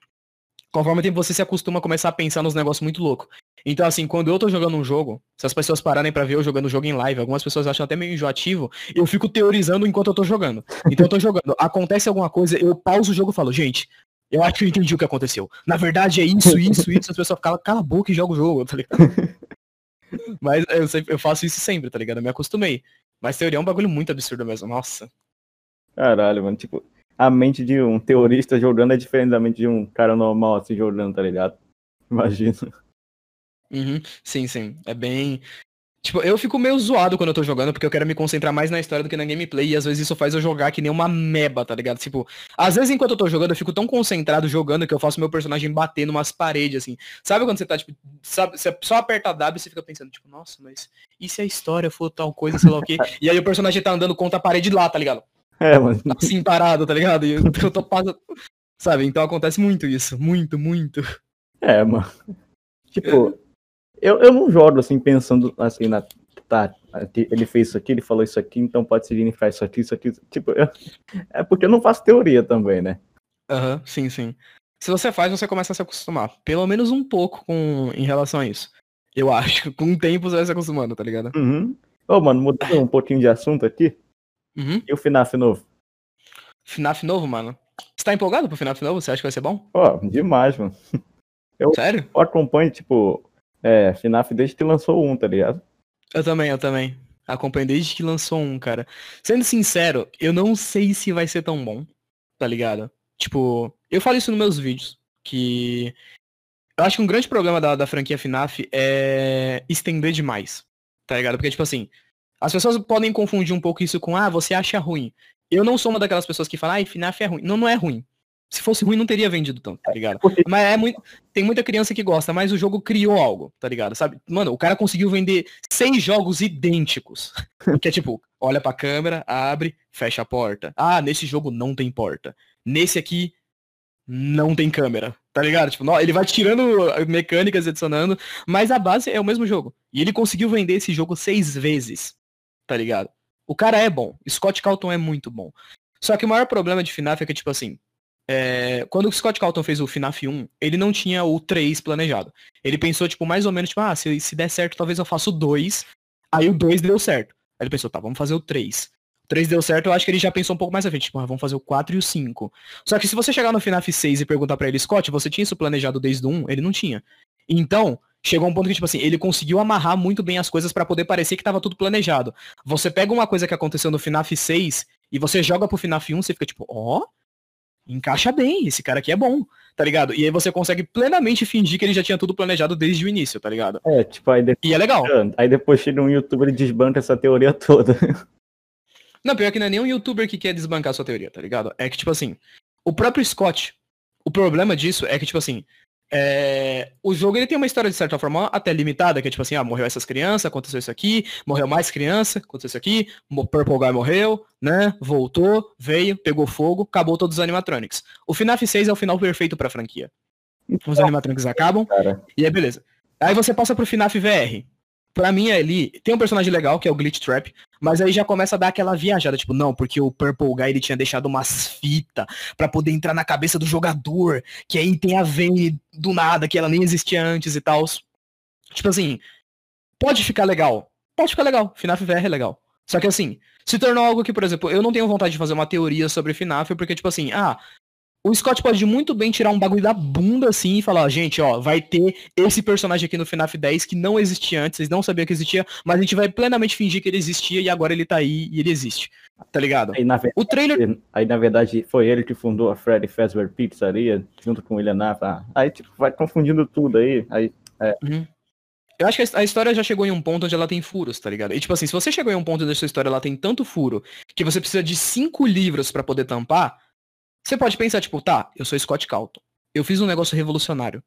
conforme o tempo você se acostuma a começar a pensar nos negócios muito loucos. Então, assim, quando eu tô jogando um jogo, se as pessoas pararem para ver eu jogando o jogo em live, algumas pessoas acham até meio enjoativo, eu fico teorizando enquanto eu tô jogando. Então eu tô jogando, acontece alguma coisa, eu pauso o jogo e falo, gente, eu acho que eu entendi o que aconteceu. Na verdade é isso, isso, isso, as pessoas ficam, cala a boca e joga o jogo, tá ligado? Mas eu, sempre, eu faço isso sempre, tá ligado? Eu me acostumei. Mas teoria é um bagulho muito absurdo mesmo, nossa. Caralho, mano, tipo, a mente de um teorista jogando é diferente da mente de um cara normal assim jogando, tá ligado? Imagina. Uhum, sim, sim. É bem. Tipo, eu fico meio zoado quando eu tô jogando, porque eu quero me concentrar mais na história do que na gameplay, e às vezes isso faz eu jogar que nem uma meba, tá ligado? Tipo, às vezes enquanto eu tô jogando, eu fico tão concentrado jogando que eu faço meu personagem bater numas paredes, assim. Sabe quando você tá, tipo, sabe, você só aperta W e você fica pensando, tipo, nossa, mas e se a história for tal coisa, sei lá o quê? E aí o personagem tá andando contra a parede lá, tá ligado? É, mano. Assim, parado, tá ligado? E eu, eu tô passando. Sabe? Então acontece muito isso. Muito, muito. É, mano. Tipo, eu, eu não jogo assim, pensando assim, na, tá, ele fez isso aqui, ele falou isso aqui, então pode significar isso aqui, isso aqui. Tipo, eu, é porque eu não faço teoria também, né? Aham, uhum, sim, sim. Se você faz, você começa a se acostumar. Pelo menos um pouco com, em relação a isso. Eu acho. Com o tempo você vai se acostumando, tá ligado? Uhum. Ô, mano, mudando um pouquinho de assunto aqui. Uhum. E o FNAF novo? FNAF novo, mano? Você tá empolgado pro FNAF novo? Você acha que vai ser bom? Ó, demais, mano. Eu Sério? acompanho, tipo, é, FNAF desde que lançou um, tá ligado? Eu também, eu também. Acompanho desde que lançou um, cara. Sendo sincero, eu não sei se vai ser tão bom, tá ligado? Tipo, eu falo isso nos meus vídeos, que eu acho que um grande problema da, da franquia FNAF é estender demais, tá ligado? Porque, tipo assim, as pessoas podem confundir um pouco isso com, ah, você acha ruim. Eu não sou uma daquelas pessoas que falam, ah, FNAF é ruim. Não, não é ruim. Se fosse ruim, não teria vendido tanto, tá ligado? Mas é muito. Tem muita criança que gosta, mas o jogo criou algo, tá ligado? Sabe? Mano, o cara conseguiu vender seis jogos idênticos. que é tipo, olha pra câmera, abre, fecha a porta. Ah, nesse jogo não tem porta. Nesse aqui, não tem câmera, tá ligado? Tipo, ele vai tirando mecânicas, adicionando, mas a base é o mesmo jogo. E ele conseguiu vender esse jogo seis vezes, tá ligado? O cara é bom. Scott Calton é muito bom. Só que o maior problema de FNAF é que, tipo assim, é, quando o Scott Calton fez o FNAF 1, ele não tinha o 3 planejado. Ele pensou, tipo, mais ou menos, tipo, ah, se, se der certo, talvez eu faça o 2. Aí o 2 deu certo. Aí ele pensou, tá, vamos fazer o 3. O 3 deu certo, eu acho que ele já pensou um pouco mais à frente, tipo, ah, vamos fazer o 4 e o 5. Só que se você chegar no FNAF 6 e perguntar para ele, Scott, você tinha isso planejado desde o 1? Ele não tinha. Então, chegou um ponto que, tipo assim, ele conseguiu amarrar muito bem as coisas para poder parecer que tava tudo planejado. Você pega uma coisa que aconteceu no FNAF 6 e você joga pro FNAF 1, você fica tipo, ó, oh, encaixa bem, esse cara aqui é bom, tá ligado? E aí você consegue plenamente fingir que ele já tinha tudo planejado desde o início, tá ligado? É, tipo, aí depois... E é legal. Aí depois chega um youtuber e desbanca essa teoria toda. Não, pior que não é nem um youtuber que quer desbancar sua teoria, tá ligado? É que, tipo assim, o próprio Scott, o problema disso é que, tipo assim, é, o jogo ele tem uma história de certa forma até limitada, que é tipo assim, ah, morreu essas crianças, aconteceu isso aqui, morreu mais criança, aconteceu isso aqui, Purple Guy morreu, né? Voltou, veio, pegou fogo, acabou todos os animatronics. O FNAF 6 é o final perfeito pra franquia. Os animatronics acabam, Cara. e aí beleza. Aí você passa pro FNAF VR. Pra mim ali, tem um personagem legal, que é o Glitch Trap, mas aí já começa a dar aquela viajada, tipo, não, porque o Purple Guy ele tinha deixado umas fitas para poder entrar na cabeça do jogador, que aí tem a Vayne do nada, que ela nem existia antes e tal. Tipo assim, pode ficar legal. Pode ficar legal. FNAF VR é legal. Só que assim, se tornou algo que, por exemplo, eu não tenho vontade de fazer uma teoria sobre FNAF, porque, tipo assim, ah, o Scott pode muito bem tirar um bagulho da bunda assim e falar, gente, ó, vai ter esse personagem aqui no FNAF 10 que não existia antes, vocês não sabiam que existia, mas a gente vai plenamente fingir que ele existia e agora ele tá aí e ele existe. Tá ligado? Aí, verdade, o trailer. Aí na verdade foi ele que fundou a Freddy Fazbear Pizzaria, junto com o William Napa. Aí tipo, vai confundindo tudo aí. aí é. Uhum. Eu acho que a história já chegou em um ponto onde ela tem furos, tá ligado? E tipo assim, se você chegou em um ponto onde a sua história ela tem tanto furo que você precisa de cinco livros para poder tampar, você pode pensar, tipo, tá, eu sou Scott Calton. Eu fiz um negócio revolucionário.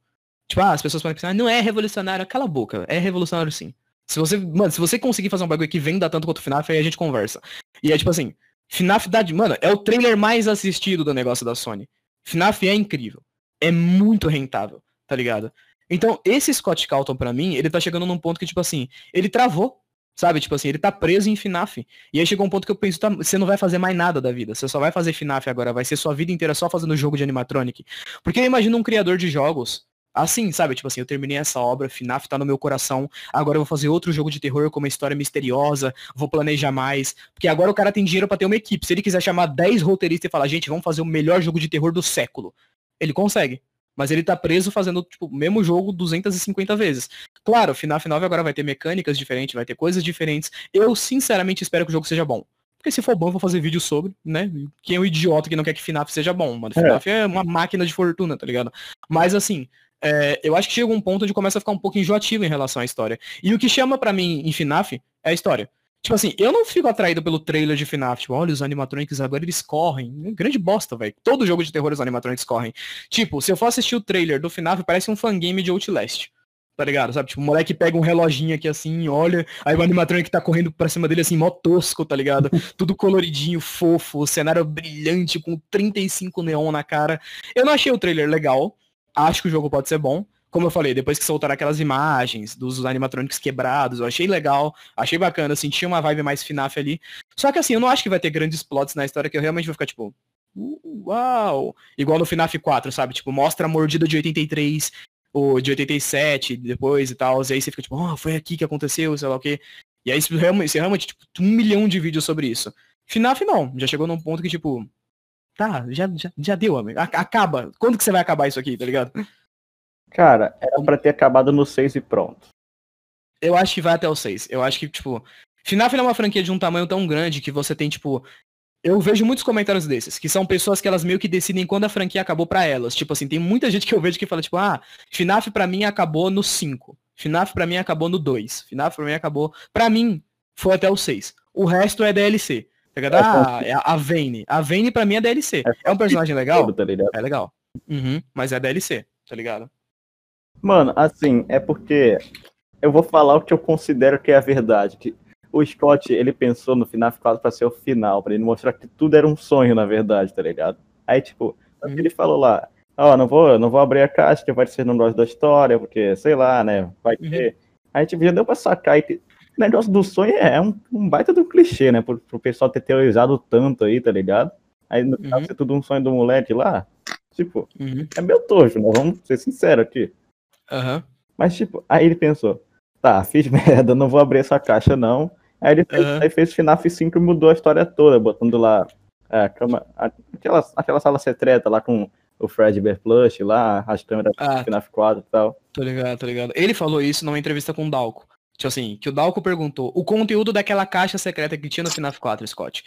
Tipo, ah, as pessoas podem pensar, não é revolucionário, cala a boca. É revolucionário sim. Se você, mano, se você conseguir fazer um bagulho que venda tanto quanto o FNAF, aí a gente conversa. E é tipo assim, FNAF dá de. Mano, é o trailer mais assistido do negócio da Sony. FNAF é incrível. É muito rentável, tá ligado? Então, esse Scott Calton, para mim, ele tá chegando num ponto que, tipo assim, ele travou. Sabe, tipo assim, ele tá preso em FNAF. E aí chegou um ponto que eu penso, tá, você não vai fazer mais nada da vida. Você só vai fazer FNAF agora, vai ser sua vida inteira só fazendo jogo de animatronic. Porque eu imagino um criador de jogos assim, sabe? Tipo assim, eu terminei essa obra, FNAF tá no meu coração, agora eu vou fazer outro jogo de terror com uma história misteriosa, vou planejar mais, porque agora o cara tem dinheiro para ter uma equipe. Se ele quiser chamar 10 roteiristas e falar, gente, vamos fazer o melhor jogo de terror do século, ele consegue. Mas ele tá preso fazendo, tipo, o mesmo jogo 250 vezes. Claro, FNAF 9 agora vai ter mecânicas diferentes, vai ter coisas diferentes. Eu, sinceramente, espero que o jogo seja bom. Porque se for bom, eu vou fazer vídeo sobre, né? Quem é o idiota que não quer que FNAF seja bom, mano? É. FNAF é uma máquina de fortuna, tá ligado? Mas assim, é, eu acho que chega um ponto onde começa a ficar um pouco enjoativo em relação à história. E o que chama para mim em FNAF é a história. Tipo assim, eu não fico atraído pelo trailer de FNAF. Tipo, olha, os animatronics agora eles correm. É grande bosta, velho. Todo jogo de terror os animatronics correm. Tipo, se eu for assistir o trailer do FNAF, parece um fangame de Outlast. Tá ligado? Sabe? Tipo, o moleque pega um reloginho aqui assim, olha, aí o animatronic tá correndo pra cima dele assim, mó tosco, tá ligado? Tudo coloridinho, fofo, cenário brilhante, com 35 neon na cara. Eu não achei o trailer legal. Acho que o jogo pode ser bom como eu falei, depois que soltaram aquelas imagens dos animatrônicos quebrados, eu achei legal, achei bacana, assim, tinha uma vibe mais FNAF ali. Só que assim, eu não acho que vai ter grandes plots na história que eu realmente vou ficar tipo, uau! Igual no FNAF 4, sabe? Tipo, mostra a mordida de 83, ou de 87, depois e tal, e aí você fica tipo, oh, foi aqui que aconteceu, sei lá o quê. E aí você realmente, você tipo, um milhão de vídeos sobre isso. FNAF não, já chegou num ponto que tipo, tá, já, já, já deu, amigo. Acaba. Quando que você vai acabar isso aqui, tá ligado? Cara, era pra ter acabado no 6 e pronto. Eu acho que vai até o 6. Eu acho que, tipo. FNAF é uma franquia de um tamanho tão grande que você tem, tipo. Eu vejo muitos comentários desses, que são pessoas que elas meio que decidem quando a franquia acabou para elas. Tipo assim, tem muita gente que eu vejo que fala, tipo, ah, FNAF pra mim acabou no 5. FNAF pra mim acabou no 2. FNAF pra mim acabou. Pra mim, foi até o 6. O resto é DLC. Tá ligado? É, ah, é a Vayne. A Vayne pra mim é DLC. É, é um personagem legal? Tá é legal. Uhum, mas é DLC, tá ligado? Mano, assim, é porque eu vou falar o que eu considero que é a verdade. Que o Scott, ele pensou no FNAF 4 pra ser o final, pra ele mostrar que tudo era um sonho, na verdade, tá ligado? Aí, tipo, uhum. ele falou lá, ó, oh, não vou, não vou abrir a caixa, que vai ser no negócio da história, porque, sei lá, né, vai uhum. ter. Aí, tipo, já deu pra sacar e o negócio do sonho é um, um baita do clichê, né, pro, pro pessoal ter teorizado tanto aí, tá ligado? Aí, no uhum. caso, ser tudo um sonho do moleque lá, tipo, uhum. é meu tojo, né, vamos ser sinceros aqui. Uhum. Mas, tipo, aí ele pensou, tá, fiz merda, não vou abrir essa caixa, não. Aí ele fez, uhum. aí fez FNAF 5 e mudou a história toda, botando lá é, a cama, aquela, aquela sala secreta lá com o Fred Bear Plush lá, as câmeras ah, do FNAF 4 e tal. Tô ligado, tô ligado. Ele falou isso numa entrevista com o Dalco. Tipo assim, que o Dalco perguntou, o conteúdo daquela caixa secreta que tinha no FNAF 4, Scott,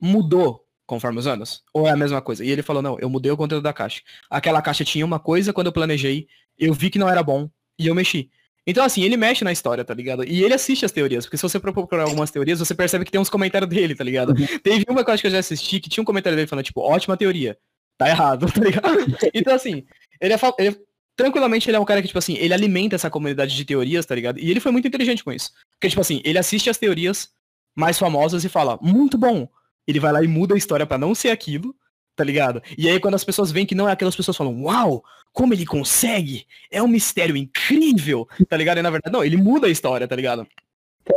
mudou conforme os anos? Ou é a mesma coisa? E ele falou, não, eu mudei o conteúdo da caixa. Aquela caixa tinha uma coisa quando eu planejei, eu vi que não era bom e eu mexi. Então, assim, ele mexe na história, tá ligado? E ele assiste as teorias, porque se você procurar algumas teorias, você percebe que tem uns comentários dele, tá ligado? Uhum. Teve uma que eu acho que eu já assisti, que tinha um comentário dele falando, tipo, ótima teoria. Tá errado, tá ligado? Então, assim, ele é, ele tranquilamente ele é um cara que, tipo assim, ele alimenta essa comunidade de teorias, tá ligado? E ele foi muito inteligente com isso. Porque, tipo assim, ele assiste as teorias mais famosas e fala, muito bom. Ele vai lá e muda a história para não ser aquilo, tá ligado? E aí quando as pessoas veem que não é aquilo, as pessoas falam, uau, como ele consegue? É um mistério incrível, tá ligado? E na verdade, não, ele muda a história, tá ligado?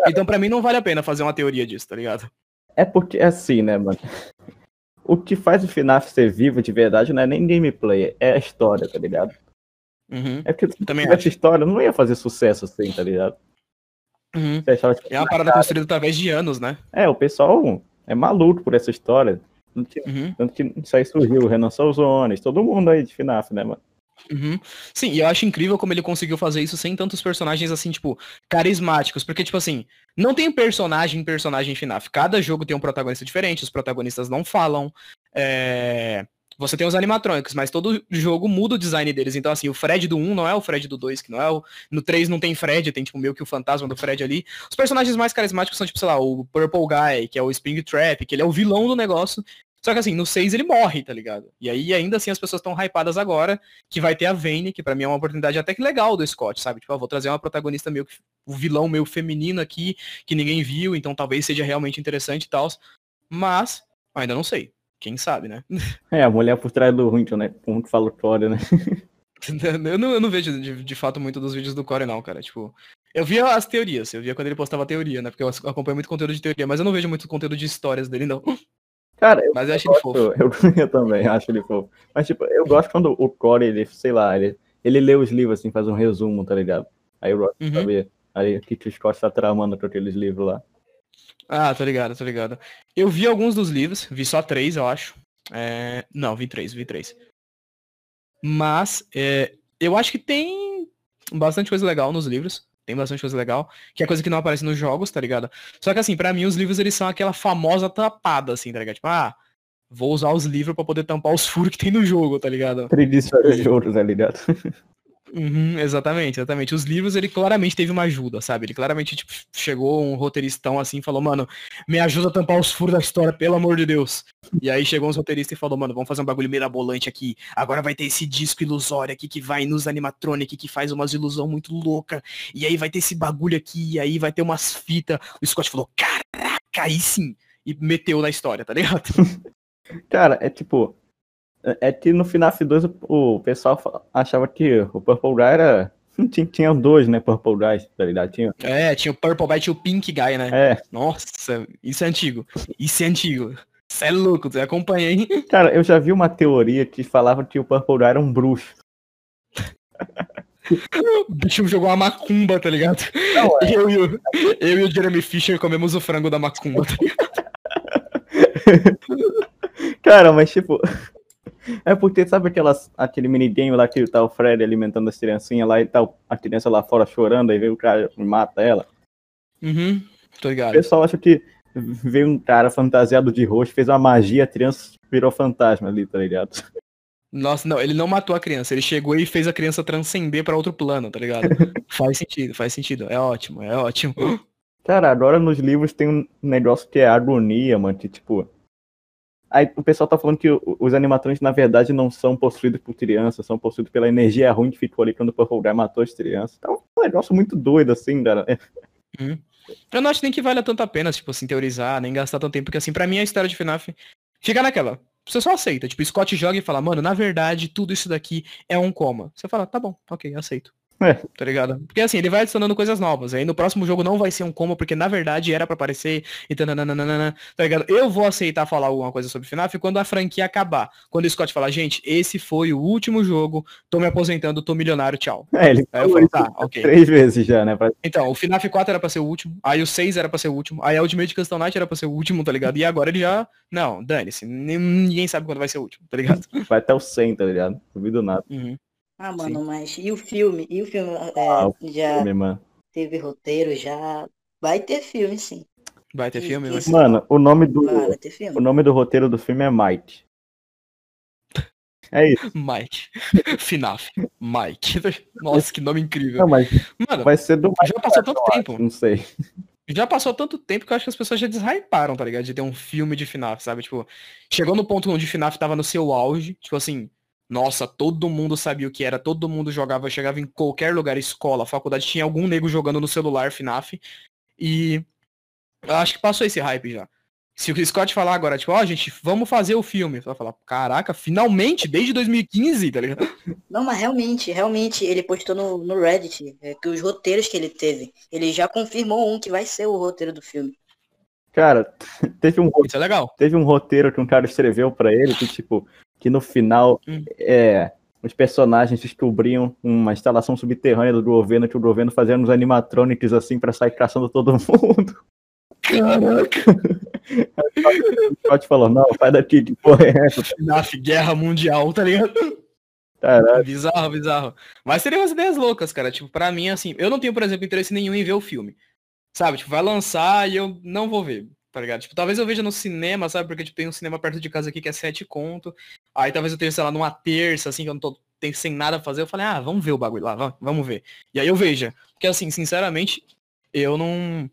Então para mim não vale a pena fazer uma teoria disso, tá ligado? É porque é assim, né, mano? O que faz o FNAF ser vivo de verdade não é nem gameplay, é a história, tá ligado? Uhum. É porque se Também essa história não ia fazer sucesso assim, tá ligado? Uhum. é uma parada construída através de anos, né? É, o pessoal é maluco por essa história. Uhum. Tanto que isso aí surgiu, o Renan Salzones, todo mundo aí de FNAF, né, mano? Uhum. Sim, e eu acho incrível como ele conseguiu fazer isso sem tantos personagens assim, tipo, carismáticos. Porque, tipo assim, não tem personagem personagem FNAF. Cada jogo tem um protagonista diferente, os protagonistas não falam. É... Você tem os animatrônicos, mas todo jogo muda o design deles. Então, assim, o Fred do 1 não é o Fred do 2, que não é o. No 3 não tem Fred, tem tipo meio que o fantasma do Fred ali. Os personagens mais carismáticos são, tipo, sei lá, o Purple Guy, que é o Spring Trap, que ele é o vilão do negócio. Só que assim, no 6 ele morre, tá ligado? E aí ainda assim as pessoas estão hypadas agora, que vai ter a Vayne, que para mim é uma oportunidade até que legal do Scott, sabe? Tipo, eu vou trazer uma protagonista meio que o vilão meio feminino aqui, que ninguém viu, então talvez seja realmente interessante e tal. Mas Ainda não sei. Quem sabe, né? É, a mulher por trás do Hunter, né? Como que fala o Core, né? eu, não, eu não vejo de, de fato muito dos vídeos do Core, não, cara. Tipo, eu via as teorias, eu via quando ele postava teoria, né? Porque eu acompanho muito conteúdo de teoria, mas eu não vejo muito conteúdo de histórias dele, não. Cara, eu, mas eu acho ele fofo. Eu, eu, também acho ele fofo. Mas, tipo, eu gosto quando o Core, ele, sei lá, ele, ele lê os livros, assim, faz um resumo, tá ligado? Aí eu gosto uhum. aí, o que o Scott tá tramando com aqueles livros lá. Ah, tô ligado, tô ligado. Eu vi alguns dos livros, vi só três, eu acho. É... Não, vi três, vi três. Mas é... eu acho que tem bastante coisa legal nos livros. Tem bastante coisa legal, que é coisa que não aparece nos jogos, tá ligado? Só que assim, para mim os livros eles são aquela famosa tapada, assim, tá ligado? Tipo, ah, vou usar os livros para poder tampar os furos que tem no jogo, tá ligado? Preguiça de jogo, tá ligado? Uhum, exatamente, exatamente. Os livros, ele claramente teve uma ajuda, sabe? Ele claramente, tipo, chegou um roteiristão assim e falou, mano, me ajuda a tampar os furos da história, pelo amor de Deus. E aí chegou uns roteiristas e falou, mano, vamos fazer um bagulho mirabolante aqui. Agora vai ter esse disco ilusório aqui que vai nos animatronic, que faz umas ilusão muito louca. E aí vai ter esse bagulho aqui, e aí vai ter umas fitas. O Scott falou, caraca, aí sim. E meteu na história, tá ligado? Cara, é tipo, é que no FNAF 2 o pessoal achava que o Purple Guy era. Tinha, tinha dois, né? Purple Guys, tá ligado? Tinha... É, tinha o Purple Guy e o Pink Guy, né? É. Nossa, isso é antigo. Isso é antigo. Você é louco, você acompanha, hein? Cara, eu já vi uma teoria que falava que o Purple Guy era um bruxo. o bicho jogou uma macumba, tá ligado? Não, é. eu, e o, eu e o Jeremy Fisher comemos o frango da macumba, tá ligado? Cara, mas tipo, é porque, sabe aquelas, aquele minigame lá que tá o Fred alimentando as criancinhas lá e tá a criança lá fora chorando, aí vem o cara e mata ela? Uhum, tô ligado. O pessoal acha que veio um cara fantasiado de roxo, fez uma magia, a criança virou fantasma ali, tá ligado? Nossa, não, ele não matou a criança, ele chegou e fez a criança transcender para outro plano, tá ligado? faz sentido, faz sentido, é ótimo, é ótimo. Cara, agora nos livros tem um negócio que é agonia, mano, que tipo, Aí o pessoal tá falando que os animatrônicos, na verdade, não são possuídos por crianças, são possuídos pela energia ruim que ficou ali quando o Purple matou as crianças. É um negócio muito doido, assim, cara. Hum. Eu não acho nem que vale tanto a pena, tipo assim, teorizar, nem gastar tanto tempo, porque assim, pra mim a história de FNAF fica naquela. Você só aceita. Tipo, Scott joga e fala, mano, na verdade, tudo isso daqui é um coma. Você fala, tá bom, ok, aceito. É. Tá ligado? Porque assim, ele vai adicionando coisas novas. Aí no próximo jogo não vai ser um combo, porque na verdade era para aparecer e tananana, tá ligado? Eu vou aceitar falar alguma coisa sobre FNAF quando a franquia acabar. Quando o Scott falar, gente, esse foi o último jogo, tô me aposentando, tô milionário, tchau. É, ele aí eu falei, tá, ok. Três vezes já, né? Pra... Então, o FNAF 4 era pra ser o último, aí o 6 era pra ser o último, aí a Ultimate Custom Night era pra ser o último, tá ligado? E agora ele já. Não, dane-se. Ninguém sabe quando vai ser o último, tá ligado? Vai até o 100, tá ligado? Duvido nada. Uhum. Ah, mano, Sim. mas e o filme? E o filme é, ah, já filme, teve roteiro, já vai ter filme, sim. Vai ter filme, mas... Mano, o nome do o nome do roteiro do filme é Mike. É isso. Mike. FNAF. Mike. Nossa, que nome incrível. Não, mas Mano, vai ser do já passou tanto tempo. Não sei. Já passou tanto tempo que eu acho que as pessoas já deshyparam, tá ligado? De ter um filme de FNAF, sabe? Tipo, chegou no ponto onde FNAF tava no seu auge, tipo assim, nossa, todo mundo sabia o que era, todo mundo jogava, chegava em qualquer lugar, escola, faculdade, tinha algum nego jogando no celular FNAF. E eu acho que passou esse hype já. Se o Scott falar agora, tipo, ó, oh, gente, vamos fazer o filme. Você vai falar, caraca, finalmente, desde 2015, tá ligado? Não, mas realmente, realmente, ele postou no, no Reddit é, que os roteiros que ele teve, ele já confirmou um que vai ser o roteiro do filme. Cara, teve um, Isso é legal. teve um roteiro que um cara escreveu para ele que, tipo, que no final hum. é, os personagens descobriam uma instalação subterrânea do governo, que o governo fazia uns animatronics assim para sair caçando todo mundo. Caraca! Pode falar, não, sai daqui, que porra é essa? Guerra Mundial, tá ligado? Caraca. Bizarro, bizarro. Mas seriam umas ideias loucas, cara. Tipo, pra mim, assim, eu não tenho, por exemplo, interesse nenhum em ver o filme. Sabe, tipo, vai lançar e eu não vou ver tá ligado? Tipo, talvez eu veja no cinema, sabe? Porque tipo, tem um cinema perto de casa aqui que é sete conto. Aí talvez eu tenha, sei lá, numa terça, assim, que eu não tô tem, sem nada a fazer. Eu falei, ah, vamos ver o bagulho lá, vamos ver. E aí eu veja. Porque assim, sinceramente, eu não.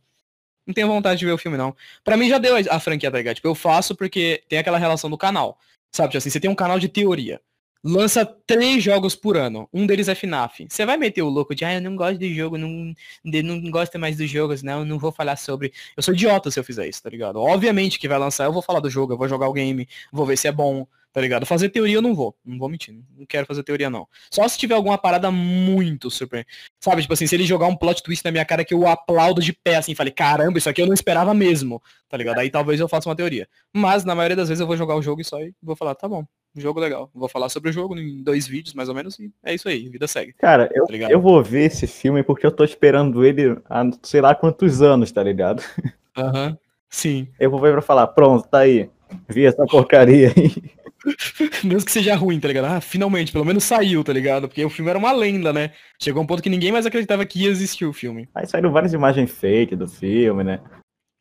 Não tenho vontade de ver o filme, não. Pra mim já deu a, franquia, tá ligado? Tipo, eu faço porque tem aquela relação do canal. Sabe, tipo assim, você tem um canal de teoria. Lança três jogos por ano. Um deles é FNAF. Você vai meter o louco de, ah, eu não gosto de jogo, não, não gosto mais dos jogos, não, não vou falar sobre. Eu sou idiota se eu fizer isso, tá ligado? Obviamente que vai lançar, eu vou falar do jogo, eu vou jogar o game, vou ver se é bom, tá ligado? Fazer teoria eu não vou, não vou mentir, não quero fazer teoria não. Só se tiver alguma parada muito super, sabe? Tipo assim, se ele jogar um plot twist na minha cara que eu aplaudo de pé, assim, falei, caramba, isso aqui eu não esperava mesmo, tá ligado? Aí talvez eu faça uma teoria. Mas na maioria das vezes eu vou jogar o jogo e só e vou falar, tá bom, jogo legal. Vou falar sobre o jogo em dois vídeos, mais ou menos, e é isso aí, vida segue. Cara, eu, tá eu vou ver esse filme porque eu tô esperando ele há sei lá quantos anos, tá ligado? Aham, uhum, sim. Eu vou ver pra falar, pronto, tá aí. Vi essa porcaria aí. Mesmo que seja ruim, tá ligado? Ah, finalmente, pelo menos saiu, tá ligado? Porque o filme era uma lenda, né? Chegou um ponto que ninguém mais acreditava que ia existir o filme. Aí saíram várias imagens fake do filme, né?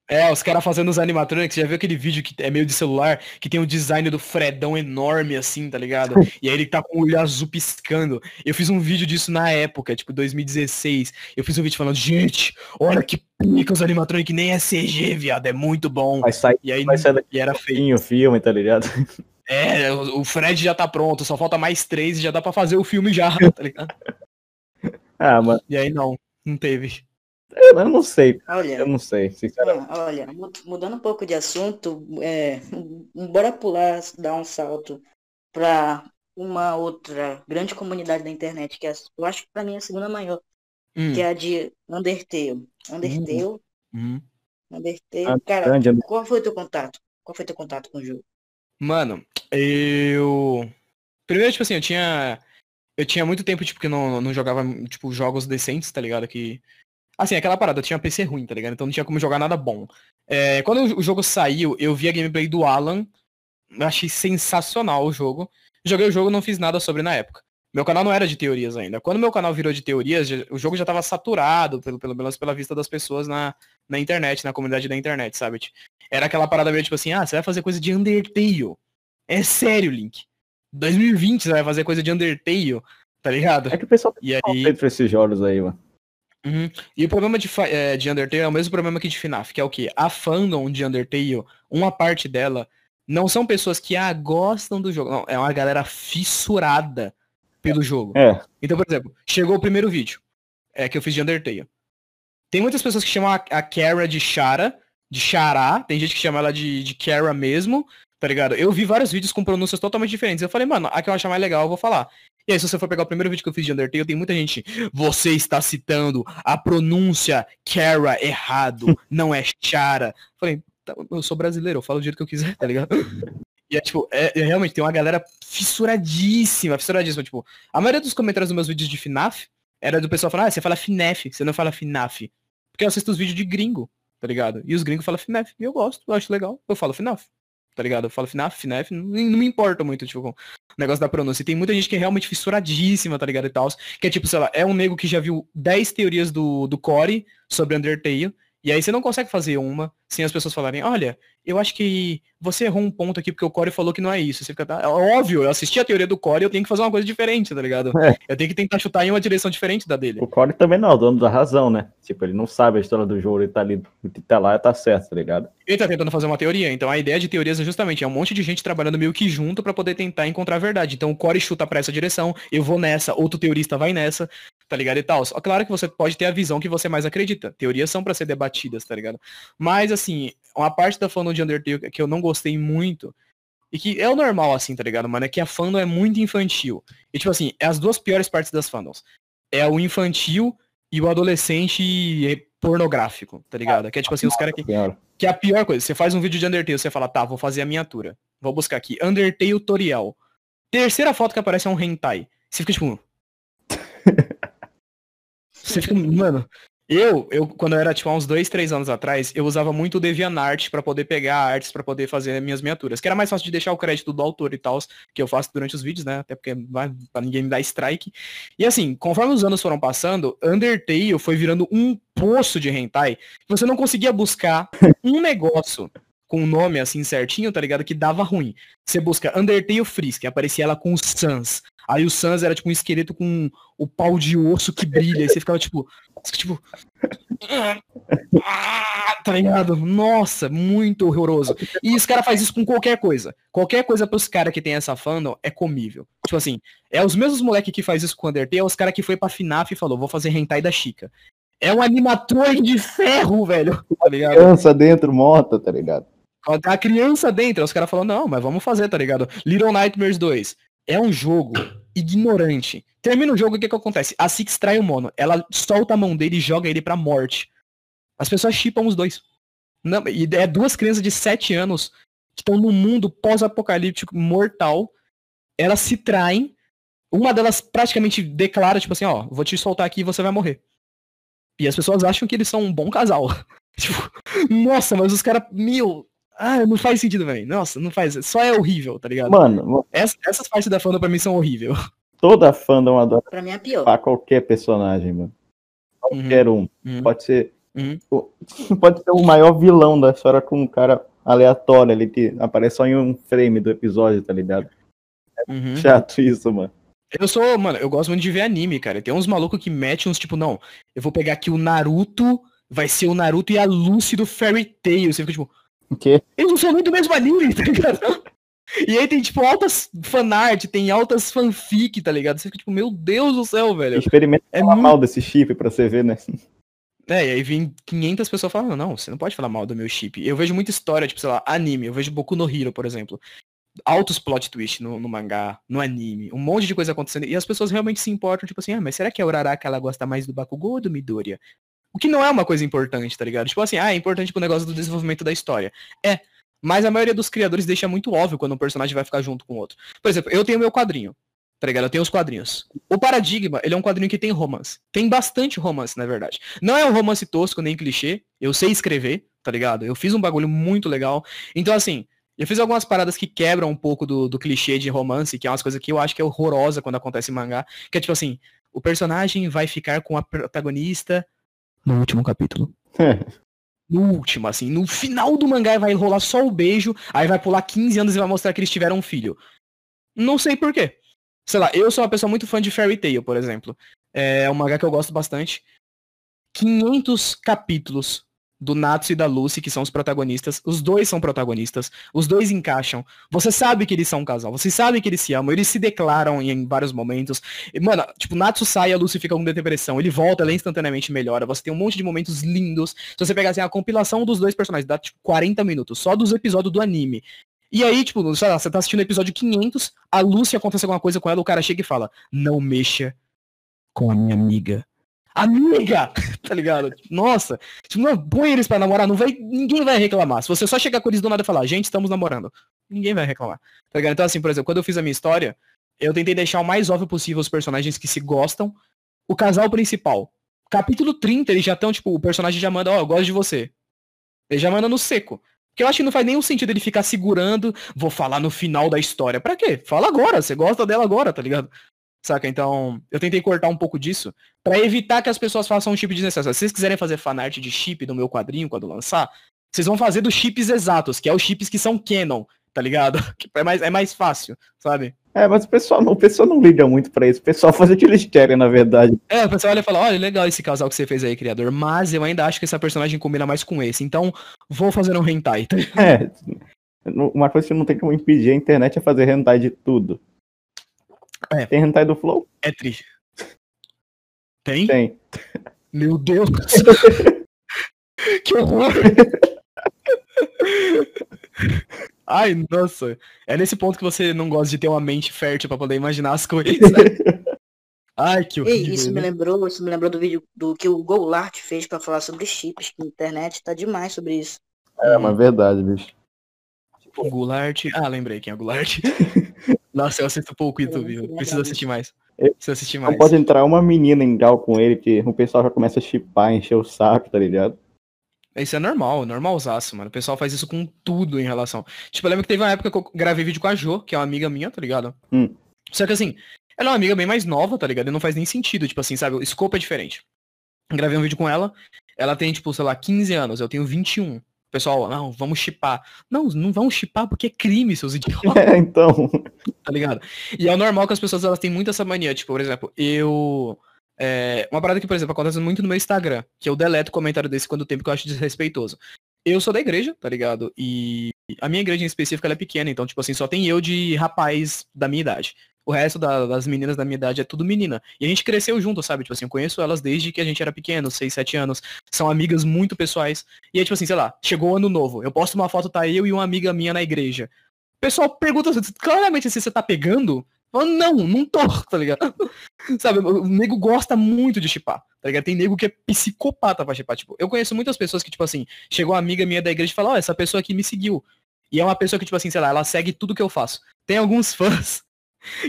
É, os caras fazendo os animatronics, já viu aquele vídeo que é meio de celular, que tem o um design do Fredão enorme assim, tá ligado? E aí ele tá com o olho azul piscando. Eu fiz um vídeo disso na época, tipo 2016. Eu fiz um vídeo falando, gente, olha que pica os animatronics, nem é CG, viado, é muito bom. Vai sair, e aí vai sair daqui e era feio. o filme, tá ligado? É, o Fred já tá pronto, só falta mais três e já dá pra fazer o filme já, tá ligado? ah, mas... E aí não, não teve. Eu não sei. Olha, eu não sei, sinceramente. Olha, mudando um pouco de assunto, é, bora pular, dar um salto para uma outra grande comunidade da internet, que é, eu acho que para mim é a segunda maior, hum. que é a de Undertale. Undertale. Uhum. uhum. Undertale. Ah, cara, grande. qual foi o teu contato? Qual foi o teu contato com o jogo? Mano, eu. Primeiro, tipo assim, eu tinha. Eu tinha muito tempo, tipo, que não, não jogava, tipo, jogos decentes, tá ligado? Que Assim, aquela parada, eu tinha PC ruim, tá ligado? Então não tinha como jogar nada bom. É, quando o jogo saiu, eu vi a gameplay do Alan. Achei sensacional o jogo. Joguei o jogo, não fiz nada sobre na época. Meu canal não era de teorias ainda. Quando meu canal virou de teorias, o jogo já tava saturado, pelo, pelo menos pela vista das pessoas na, na internet, na comunidade da internet, sabe? Era aquela parada meio tipo assim, ah, você vai fazer coisa de Undertale. É sério, Link. 2020 você vai fazer coisa de Undertale, tá ligado? É que o pessoal tem e aí... pra esses jogos aí, mano. Uhum. E o problema de, é, de Undertale é o mesmo problema que de FNAF, que é o que? A fandom de Undertale, uma parte dela, não são pessoas que ah, gostam do jogo. Não, é uma galera fissurada pelo jogo. É. Então, por exemplo, chegou o primeiro vídeo é, que eu fiz de Undertale. Tem muitas pessoas que chamam a, a Kara de Shara, de Xará, tem gente que chama ela de, de Kara mesmo, tá ligado? Eu vi vários vídeos com pronúncias totalmente diferentes. Eu falei, mano, a que eu achar mais legal, eu vou falar. E aí, se você for pegar o primeiro vídeo que eu fiz de Undertale, tem muita gente. Você está citando a pronúncia Kara errado, não é Chara. Falei, tá, eu sou brasileiro, eu falo do jeito que eu quiser, tá ligado? E é tipo, é, é, realmente tem uma galera fissuradíssima, fissuradíssima. Tipo, a maioria dos comentários dos meus vídeos de FNAF era do pessoal falar, ah, você fala FNAF, você não fala FNAF. Porque eu assisto os vídeos de gringo, tá ligado? E os gringos falam FNAF. E eu gosto, eu acho legal, eu falo FNAF tá ligado? Eu falo FNAF, FNAF, não, não me importa muito, tipo, o negócio da pronúncia. Tem muita gente que é realmente fissuradíssima, tá ligado? E tal. Que é tipo, sei lá, é um nego que já viu 10 teorias do, do Core sobre Undertale. E aí você não consegue fazer uma sem as pessoas falarem, olha, eu acho que você errou um ponto aqui porque o Core falou que não é isso. Você fica, tá, é óbvio, eu assisti a teoria do Core, eu tenho que fazer uma coisa diferente, tá ligado? É. Eu tenho que tentar chutar em uma direção diferente da dele. O Core também não é o dono da razão, né? Tipo, ele não sabe a história do jogo, ele tá ali, o que tá lá tá certo, tá ligado? Ele tá tentando fazer uma teoria, então a ideia de teorias é justamente, é um monte de gente trabalhando meio que junto para poder tentar encontrar a verdade. Então o Core chuta pra essa direção, eu vou nessa, outro teorista vai nessa, tá ligado? E tal. Claro que você pode ter a visão que você mais acredita. Teorias são para ser debatidas, tá ligado? Mas, assim, uma parte da fandom de Undertale que eu não gostei muito, e que é o normal, assim, tá ligado, mano? É que a fandom é muito infantil. E, tipo assim, é as duas piores partes das fandoms. É o infantil e o adolescente pornográfico, tá ligado? Que é tipo assim, os caras que. Que é a pior coisa. Você faz um vídeo de Undertale, você fala, tá, vou fazer a miniatura. Vou buscar aqui. Undertale tutorial. Terceira foto que aparece é um hentai. Você fica tipo. Você fica, mano, eu, eu, quando eu era, tipo, há uns dois, três anos atrás, eu usava muito o DeviantArt para poder pegar artes para poder fazer minhas miniaturas. Que era mais fácil de deixar o crédito do autor e tal, que eu faço durante os vídeos, né? Até porque vai pra ninguém me dar strike. E assim, conforme os anos foram passando, Undertale foi virando um poço de hentai. Você não conseguia buscar um negócio com um nome assim certinho, tá ligado? Que dava ruim. Você busca Undertale que aparecia ela com o Sans. Aí o Sans era tipo um esqueleto com o pau de osso que brilha. E você ficava tipo. Tipo. tá ligado? Nossa, muito horroroso. E os caras fazem isso com qualquer coisa. Qualquer coisa pros caras que tem essa fandom é comível. Tipo assim, é os mesmos moleque que faz isso com o Undertale, é os caras que foi pra FNAF e falou, vou fazer hentai da Chica. É um animatrônico de ferro, velho. Tá ligado? Criança dentro, morta, tá ligado? A criança dentro, os caras falam, não, mas vamos fazer, tá ligado? Little Nightmares 2 é um jogo ignorante. Termina o jogo, o que que acontece? A Six trai o Mono. Ela solta a mão dele e joga ele pra morte. As pessoas chipam os dois. Não, e é duas crianças de 7 anos que estão num mundo pós-apocalíptico mortal. Elas se traem. Uma delas praticamente declara, tipo assim, ó, vou te soltar aqui e você vai morrer. E as pessoas acham que eles são um bom casal. tipo, nossa, mas os caras, meu, ah, não faz sentido, velho. Nossa, não faz. Só é horrível, tá ligado? Mano, Essa, essas partes da fandom pra mim são horríveis. Toda fandom adora pra mim é pior. pra qualquer personagem, mano. Qualquer uhum. um. Uhum. Pode ser. Uhum. Pode ser o maior vilão da história com um cara aleatório ali que aparece só em um frame do episódio, tá ligado? É uhum. chato isso, mano. Eu sou, mano, eu gosto muito de ver anime, cara. Tem uns malucos que metem uns tipo, não, eu vou pegar aqui o Naruto, vai ser o Naruto e a Lucy do Fairy Tail. Você fica tipo, quê? Eles não são muito mesmo anime, tá ligado? E aí tem, tipo, altas fanart, tem altas fanfic, tá ligado? Você fica, tipo, meu Deus do céu, velho. Experimenta é falar muito... mal desse chip pra você ver, né? É, e aí vem 500 pessoas falando, não, você não pode falar mal do meu chip. Eu vejo muita história, tipo, sei lá, anime. Eu vejo Boku no Hero, por exemplo. Altos plot twist no, no mangá, no anime. Um monte de coisa acontecendo. E as pessoas realmente se importam, tipo assim, ah, mas será que a Uraraka ela gosta mais do Bakugou ou do Midoriya? O que não é uma coisa importante, tá ligado? Tipo assim, ah, é importante pro negócio do desenvolvimento da história. É. Mas a maioria dos criadores deixa muito óbvio quando um personagem vai ficar junto com o outro. Por exemplo, eu tenho meu quadrinho. Tá ligado? Eu tenho os quadrinhos. O Paradigma, ele é um quadrinho que tem romance. Tem bastante romance, na verdade. Não é um romance tosco nem clichê. Eu sei escrever, tá ligado? Eu fiz um bagulho muito legal. Então, assim, eu fiz algumas paradas que quebram um pouco do, do clichê de romance, que é umas coisas que eu acho que é horrorosa quando acontece em mangá. Que é tipo assim, o personagem vai ficar com a protagonista no último capítulo. no último, assim, no final do mangá vai rolar só o beijo, aí vai pular 15 anos e vai mostrar que eles tiveram um filho. Não sei porquê. Sei lá, eu sou uma pessoa muito fã de Fairy Tail, por exemplo. É um mangá que eu gosto bastante. 500 capítulos do Natsu e da Lucy, que são os protagonistas. Os dois são protagonistas. Os dois encaixam. Você sabe que eles são um casal. Você sabe que eles se amam. Eles se declaram em vários momentos. E, mano, tipo, Natsu sai e a Lucy fica com depressão. Ele volta, ela instantaneamente melhora. Você tem um monte de momentos lindos. Se você pegar assim, a compilação dos dois personagens, dá tipo 40 minutos. Só dos episódios do anime. E aí, tipo, você tá assistindo o episódio 500, a Lucy acontece alguma coisa com ela, o cara chega e fala, não mexa com a minha amiga amiga, tá ligado? Nossa, tipo, não põe eles pra namorar, não vai, ninguém vai reclamar. Se você só chegar com eles do nada e falar, gente, estamos namorando, ninguém vai reclamar, tá ligado? Então, assim, por exemplo, quando eu fiz a minha história, eu tentei deixar o mais óbvio possível os personagens que se gostam. O casal principal. Capítulo 30, eles já estão, tipo, o personagem já manda, ó, oh, eu gosto de você. Ele já manda no seco. Porque eu acho que não faz nenhum sentido ele ficar segurando, vou falar no final da história. Pra quê? Fala agora, você gosta dela agora, tá ligado? Saca? Então, eu tentei cortar um pouco disso para evitar que as pessoas façam um chip desnecessário. Se vocês quiserem fazer fanart de chip do meu quadrinho quando lançar, vocês vão fazer dos chips exatos, que é os chips que são canon, tá ligado? É mais, é mais fácil, sabe? É, mas o pessoal não, o pessoal não liga muito pra isso. O pessoal faz o que eles querem, na verdade. É, o pessoal olha e fala, olha, legal esse casal que você fez aí, criador. Mas eu ainda acho que essa personagem combina mais com esse. Então, vou fazer um hentai. é. Uma coisa que não tem como impedir a internet é fazer hentai de tudo. É. Tem hentai do Flow? É triste. Tem? Tem. Meu Deus. que horror. Ai, nossa. É nesse ponto que você não gosta de ter uma mente fértil para poder imaginar as coisas. Ai, que horrível. Isso me lembrou, isso me lembrou do vídeo do que o Goulart fez para falar sobre chips, que a internet tá demais sobre isso. É, uma verdade, bicho. O Goulart. Ah, lembrei quem é o Goulart. Nossa, eu assisto pouco YouTube, preciso assistir mais. Preciso assistir mais. Não pode entrar uma menina em gal com ele, que o pessoal já começa a chipar, encher o saco, tá ligado? Isso é normal, normalzaço, mano. O pessoal faz isso com tudo em relação. Tipo, eu lembro que teve uma época que eu gravei vídeo com a Jo, que é uma amiga minha, tá ligado? Hum. Só que assim, ela é uma amiga bem mais nova, tá ligado? E não faz nem sentido, tipo assim, sabe? O escopo é diferente. Gravei um vídeo com ela, ela tem, tipo, sei lá, 15 anos, eu tenho 21. Pessoal, não, vamos chipar. Não, não vamos chipar porque é crime, seus idiotas. É, então. Tá ligado? E é normal que as pessoas elas têm muito essa mania. Tipo, por exemplo, eu. É, uma parada que, por exemplo, acontece muito no meu Instagram, que eu deleto comentário desse quando o tempo que eu acho desrespeitoso. Eu sou da igreja, tá ligado? E a minha igreja em específico é pequena, então, tipo assim, só tem eu de rapaz da minha idade. O resto da, das meninas da minha idade é tudo menina. E a gente cresceu junto, sabe? Tipo assim, eu conheço elas desde que a gente era pequeno, 6, 7 anos. São amigas muito pessoais. E aí, tipo assim, sei lá, chegou o ano novo. Eu posto uma foto, tá eu e uma amiga minha na igreja. O pessoal pergunta claramente se você tá pegando. Eu, não, não tô, tá ligado? Sabe, o nego gosta muito de chipar, tá ligado? Tem nego que é psicopata pra chipar. Tipo, eu conheço muitas pessoas que, tipo assim, chegou uma amiga minha da igreja e falou, ó, oh, essa pessoa aqui me seguiu. E é uma pessoa que, tipo assim, sei lá, ela segue tudo que eu faço. Tem alguns fãs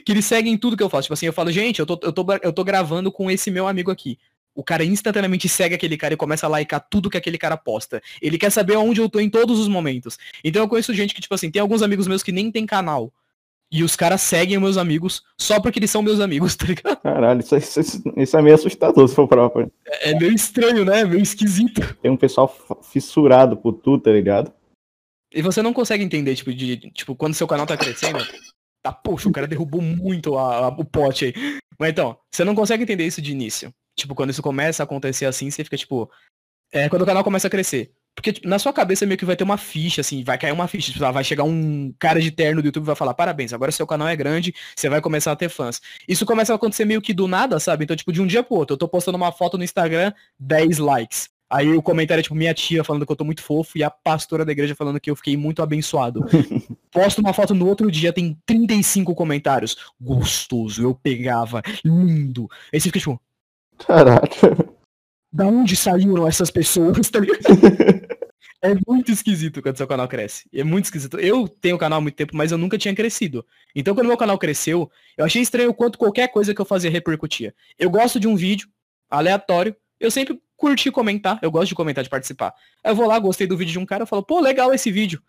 que eles seguem tudo que eu faço. Tipo assim, eu falo, gente, eu tô, eu tô, eu tô gravando com esse meu amigo aqui. O cara instantaneamente segue aquele cara e começa a likear tudo que aquele cara posta. Ele quer saber onde eu tô em todos os momentos. Então eu conheço gente que, tipo assim, tem alguns amigos meus que nem tem canal. E os caras seguem meus amigos só porque eles são meus amigos, tá ligado? Caralho, isso, isso, isso é meio assustador se for próprio. É, é meio estranho, né? É meio esquisito. Tem um pessoal fissurado por tu, tá ligado? E você não consegue entender, tipo, de, tipo, quando seu canal tá crescendo, tá, poxa, o cara derrubou muito a, a, o pote aí. Mas então, você não consegue entender isso de início. Tipo, quando isso começa a acontecer assim, você fica, tipo. É quando o canal começa a crescer. Porque tipo, na sua cabeça meio que vai ter uma ficha, assim, vai cair uma ficha. Tipo, vai chegar um cara de terno do YouTube e vai falar, parabéns, agora seu canal é grande, você vai começar a ter fãs. Isso começa a acontecer meio que do nada, sabe? Então, tipo, de um dia pro outro, eu tô postando uma foto no Instagram, 10 likes. Aí o comentário é tipo minha tia falando que eu tô muito fofo e a pastora da igreja falando que eu fiquei muito abençoado. Posto uma foto no outro dia, tem 35 comentários. Gostoso, eu pegava, lindo. Aí você fica tipo. Caraca. Da onde saíram essas pessoas? Tá é muito esquisito quando seu canal cresce. É muito esquisito. Eu tenho canal há muito tempo, mas eu nunca tinha crescido. Então quando meu canal cresceu, eu achei estranho o quanto qualquer coisa que eu fazia repercutia. Eu gosto de um vídeo aleatório, eu sempre curti comentar, eu gosto de comentar, de participar. Eu vou lá, gostei do vídeo de um cara, eu falo, pô, legal esse vídeo.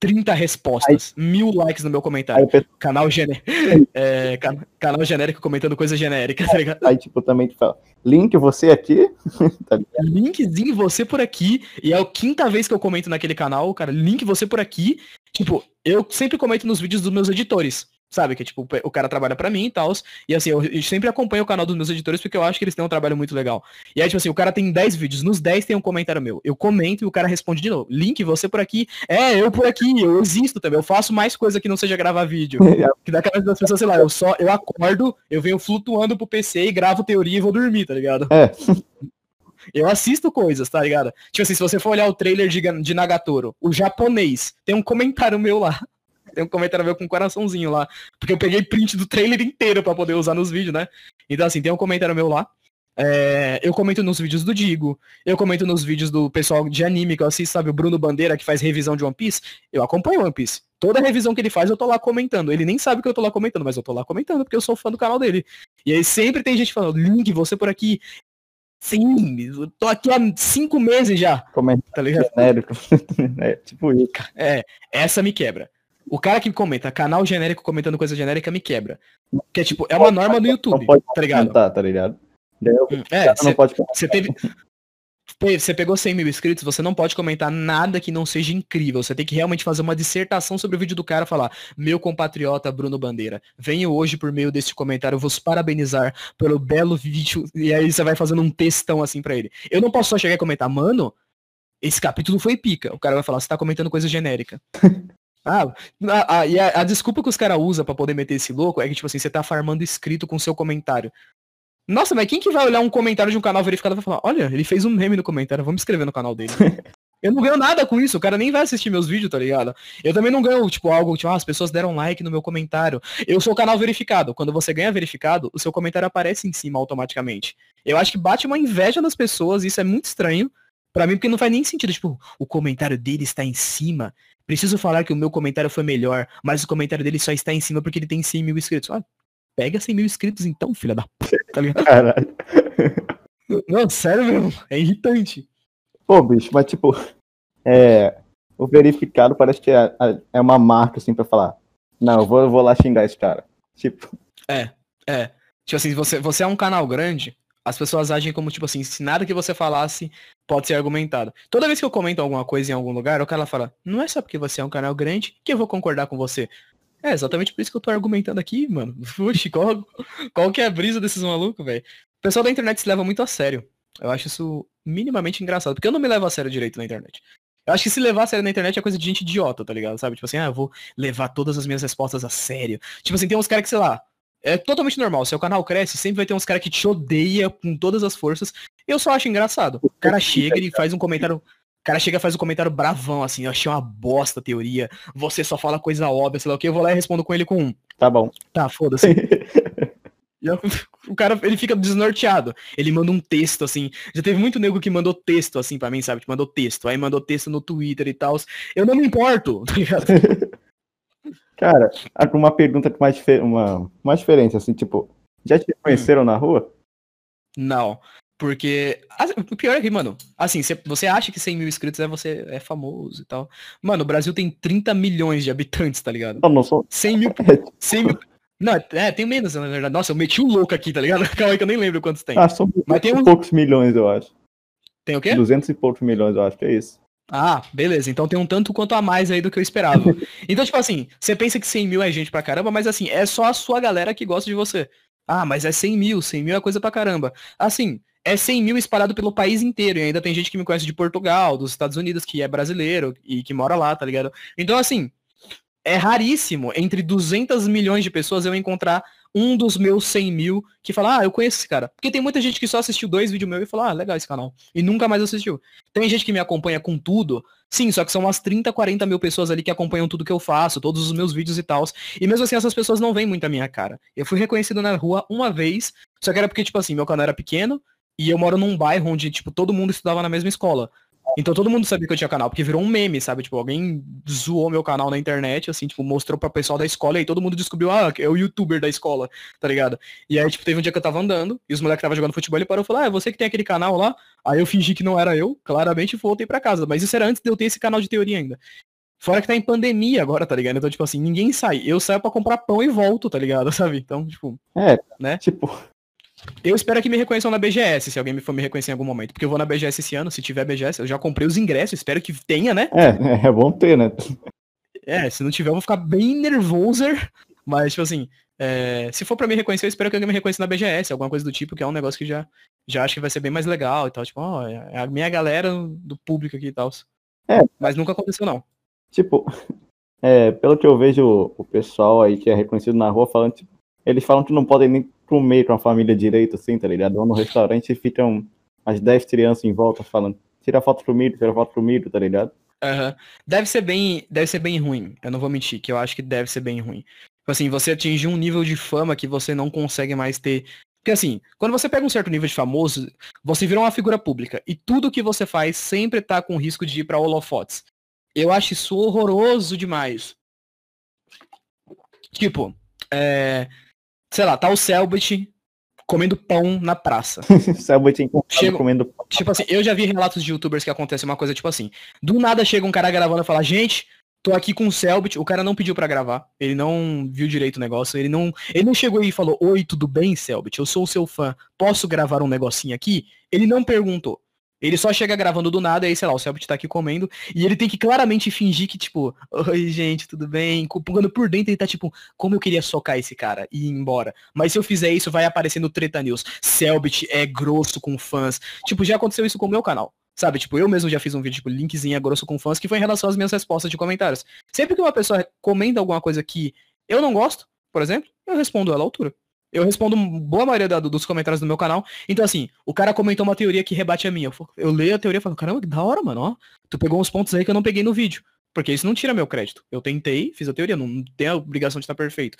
30 respostas, aí, mil likes no meu comentário. Aí, canal, gené é, can canal genérico comentando coisa genérica, tá ligado? Aí, tipo, também te fala, link você aqui. tá Linkzinho você por aqui. E é a quinta vez que eu comento naquele canal, cara. Link você por aqui. Tipo, eu sempre comento nos vídeos dos meus editores. Sabe? Que tipo, o cara trabalha para mim e tal. E assim, eu, eu, sempre acompanho o canal dos meus editores porque eu acho que eles têm um trabalho muito legal. E aí, tipo assim, o cara tem 10 vídeos, nos 10 tem um comentário meu. Eu comento e o cara responde de novo. Link, você por aqui. É, eu por aqui, eu existo também. Eu faço mais coisa que não seja gravar vídeo. que daquela das pessoas, sei lá, eu só eu acordo, eu venho flutuando pro PC e gravo teoria e vou dormir, tá ligado? É. Eu assisto coisas, tá ligado? Tipo assim, se você for olhar o trailer de, de Nagatoro, o japonês, tem um comentário meu lá. Tem um comentário meu com um coraçãozinho lá. Porque eu peguei print do trailer inteiro para poder usar nos vídeos, né? Então, assim, tem um comentário meu lá. É, eu comento nos vídeos do Digo, eu comento nos vídeos do pessoal de anime que eu assisto, sabe, o Bruno Bandeira que faz revisão de One Piece, eu acompanho One Piece. Toda revisão que ele faz eu tô lá comentando. Ele nem sabe que eu tô lá comentando, mas eu tô lá comentando porque eu sou fã do canal dele. E aí sempre tem gente falando, Link, você por aqui. Sim, eu tô aqui há cinco meses já. Comentário tá ligado? genérico. é, tipo isso. É, essa me quebra. O cara que comenta canal genérico comentando coisa genérica me quebra. Que é tipo, é uma norma no YouTube, não pode tá ligado? Comentar, tá ligado? Hum, é, você pode teve. Você pegou 100 mil inscritos, você não pode comentar nada que não seja incrível. Você tem que realmente fazer uma dissertação sobre o vídeo do cara falar: Meu compatriota Bruno Bandeira, venho hoje por meio deste comentário vos parabenizar pelo belo vídeo. E aí você vai fazendo um textão assim para ele. Eu não posso só chegar e comentar, mano, esse capítulo foi pica. O cara vai falar: Você tá comentando coisa genérica. Ah, a, a, e a, a desculpa que os caras usam para poder meter esse louco é que, tipo assim, você tá farmando inscrito com seu comentário. Nossa, mas quem que vai olhar um comentário de um canal verificado e vai falar, olha, ele fez um meme no comentário, vamos escrever no canal dele. eu não ganho nada com isso, o cara nem vai assistir meus vídeos, tá ligado? Eu também não ganho, tipo, algo, tipo, ah, as pessoas deram like no meu comentário. Eu sou o canal verificado. Quando você ganha verificado, o seu comentário aparece em cima automaticamente. Eu acho que bate uma inveja nas pessoas, isso é muito estranho. Para mim, porque não faz nem sentido, tipo, o comentário dele está em cima. Preciso falar que o meu comentário foi melhor, mas o comentário dele só está em cima porque ele tem 100 mil inscritos. Ah, pega 100 mil inscritos então, filha da puta, tá ligado? Caralho. Não, sério mesmo, é irritante. Pô, bicho, mas tipo, é, o verificado parece que é, é uma marca, assim, pra falar, não, eu vou, eu vou lá xingar esse cara. Tipo... É, é. Tipo assim, você, você é um canal grande, As pessoas agem como, tipo assim, se nada que você falasse pode ser argumentado. Toda vez que eu comento alguma coisa em algum lugar, o cara fala, não é só porque você é um canal grande que eu vou concordar com você. É exatamente por isso que eu tô argumentando aqui, mano. Puxa, qual, qual que é a brisa desses malucos, velho? O pessoal da internet se leva muito a sério. Eu acho isso minimamente engraçado, porque eu não me levo a sério direito na internet. Eu acho que se levar a sério na internet é coisa de gente idiota, tá ligado? Sabe? Tipo assim, ah, eu vou levar todas as minhas respostas a sério. Tipo assim, tem uns caras que, sei lá, é totalmente normal. Seu canal cresce, sempre vai ter uns caras que te odeia com todas as forças. Eu só acho engraçado. O cara chega e faz um comentário. O cara chega e faz um comentário bravão, assim, eu achei uma bosta a teoria. Você só fala coisa óbvia, sei lá o que. Eu vou lá e respondo com ele com um. Tá bom. Tá, foda-se. o cara, ele fica desnorteado. Ele manda um texto, assim. Já teve muito nego que mandou texto, assim, pra mim, sabe? Que mandou texto. Aí mandou texto no Twitter e tal. Eu não me importo, tá ligado? Cara, uma pergunta com mais, uma, mais diferença, assim, tipo, já te conheceram hum. na rua? Não. Porque. O pior é que, mano, assim, você acha que 100 mil inscritos é você é famoso e tal. Mano, o Brasil tem 30 milhões de habitantes, tá ligado? Não, não sou. 100 mil. 100 mil. Não, é, tem menos, na verdade. Nossa, eu meti um louco aqui, tá ligado? Calma aí que eu nem lembro quantos tem. Ah, são Mas tem uns... poucos milhões, eu acho. Tem o quê? 200 e poucos milhões, eu acho que é isso. Ah, beleza. Então tem um tanto quanto a mais aí do que eu esperava. então, tipo assim, você pensa que 100 mil é gente pra caramba, mas assim, é só a sua galera que gosta de você. Ah, mas é 100 mil, 100 mil é coisa pra caramba. Assim, é 100 mil espalhado pelo país inteiro. E ainda tem gente que me conhece de Portugal, dos Estados Unidos, que é brasileiro e que mora lá, tá ligado? Então, assim, é raríssimo entre 200 milhões de pessoas eu encontrar um dos meus 100 mil que fala, ah, eu conheço esse cara. Porque tem muita gente que só assistiu dois vídeos meus e falou, ah, legal esse canal. E nunca mais assistiu. Tem gente que me acompanha com tudo. Sim, só que são umas 30, 40 mil pessoas ali que acompanham tudo que eu faço, todos os meus vídeos e tal. E mesmo assim, essas pessoas não veem muito a minha cara. Eu fui reconhecido na rua uma vez, só que era porque, tipo assim, meu canal era pequeno, e eu moro num bairro onde, tipo, todo mundo estudava na mesma escola. Então todo mundo sabia que eu tinha canal, porque virou um meme, sabe? Tipo, alguém zoou meu canal na internet, assim, tipo, mostrou pra pessoal da escola e aí todo mundo descobriu, ah, é o youtuber da escola, tá ligado? E aí, tipo, teve um dia que eu tava andando e os moleques que tava jogando futebol, ele parou e falou, ah, é você que tem aquele canal lá? Aí eu fingi que não era eu, claramente voltei pra casa. Mas isso era antes de eu ter esse canal de teoria ainda. Fora que tá em pandemia agora, tá ligado? Então, tipo assim, ninguém sai. Eu saio pra comprar pão e volto, tá ligado? Sabe? Então, tipo. É, né? Tipo, eu espero que me reconheçam na BGS, se alguém me for me reconhecer em algum momento. Porque eu vou na BGS esse ano, se tiver BGS, eu já comprei os ingressos, espero que tenha, né? É, é bom ter, né? É, se não tiver, eu vou ficar bem nervoso. Mas, tipo assim, é, se for pra me reconhecer, eu espero que alguém me reconheça na BGS, alguma coisa do tipo, que é um negócio que já, já acho que vai ser bem mais legal e tal. Tipo, ó, é a minha galera do público aqui e tal. É. Mas nunca aconteceu, não. Tipo, é, pelo que eu vejo o pessoal aí que é reconhecido na rua falando, tipo, eles falam que não podem nem comer com a família direito, assim, tá ligado? Vão no restaurante e ficam as 10 crianças em volta falando, tira foto comigo, tira foto comigo, tá ligado? Uhum. Deve ser bem. Deve ser bem ruim. Eu não vou mentir, que eu acho que deve ser bem ruim. Tipo assim, você atingir um nível de fama que você não consegue mais ter. Porque assim, quando você pega um certo nível de famoso, você vira uma figura pública. E tudo que você faz sempre tá com risco de ir pra holofotes. Eu acho isso horroroso demais. Tipo, é, sei lá, tá o Selbit comendo pão na praça. Selbit chega, comendo pão. Tipo assim, eu já vi relatos de youtubers que acontece uma coisa tipo assim. Do nada chega um cara gravando e fala, gente, tô aqui com o Selbit, o cara não pediu para gravar, ele não viu direito o negócio, ele não, ele não chegou e falou, oi, tudo bem, Selbit? Eu sou o seu fã, posso gravar um negocinho aqui? Ele não perguntou. Ele só chega gravando do nada, e aí, sei lá, o Selbit tá aqui comendo, e ele tem que claramente fingir que, tipo, oi, gente, tudo bem? Quando por dentro ele tá, tipo, como eu queria socar esse cara e ir embora. Mas se eu fizer isso, vai aparecer no Treta News. Selbit é grosso com fãs. Tipo, já aconteceu isso com o meu canal. Sabe, tipo, eu mesmo já fiz um vídeo, tipo, linkzinho grosso com fãs, que foi em relação às minhas respostas de comentários. Sempre que uma pessoa comenta alguma coisa que eu não gosto, por exemplo, eu respondo ela à altura eu respondo boa maioria da, dos comentários do meu canal. Então, assim, o cara comentou uma teoria que rebate a minha. Eu, eu leio a teoria e falo, caramba, que da hora, mano, ó. Tu pegou uns pontos aí que eu não peguei no vídeo. Porque isso não tira meu crédito. Eu tentei, fiz a teoria, não, tem a obrigação de estar perfeito.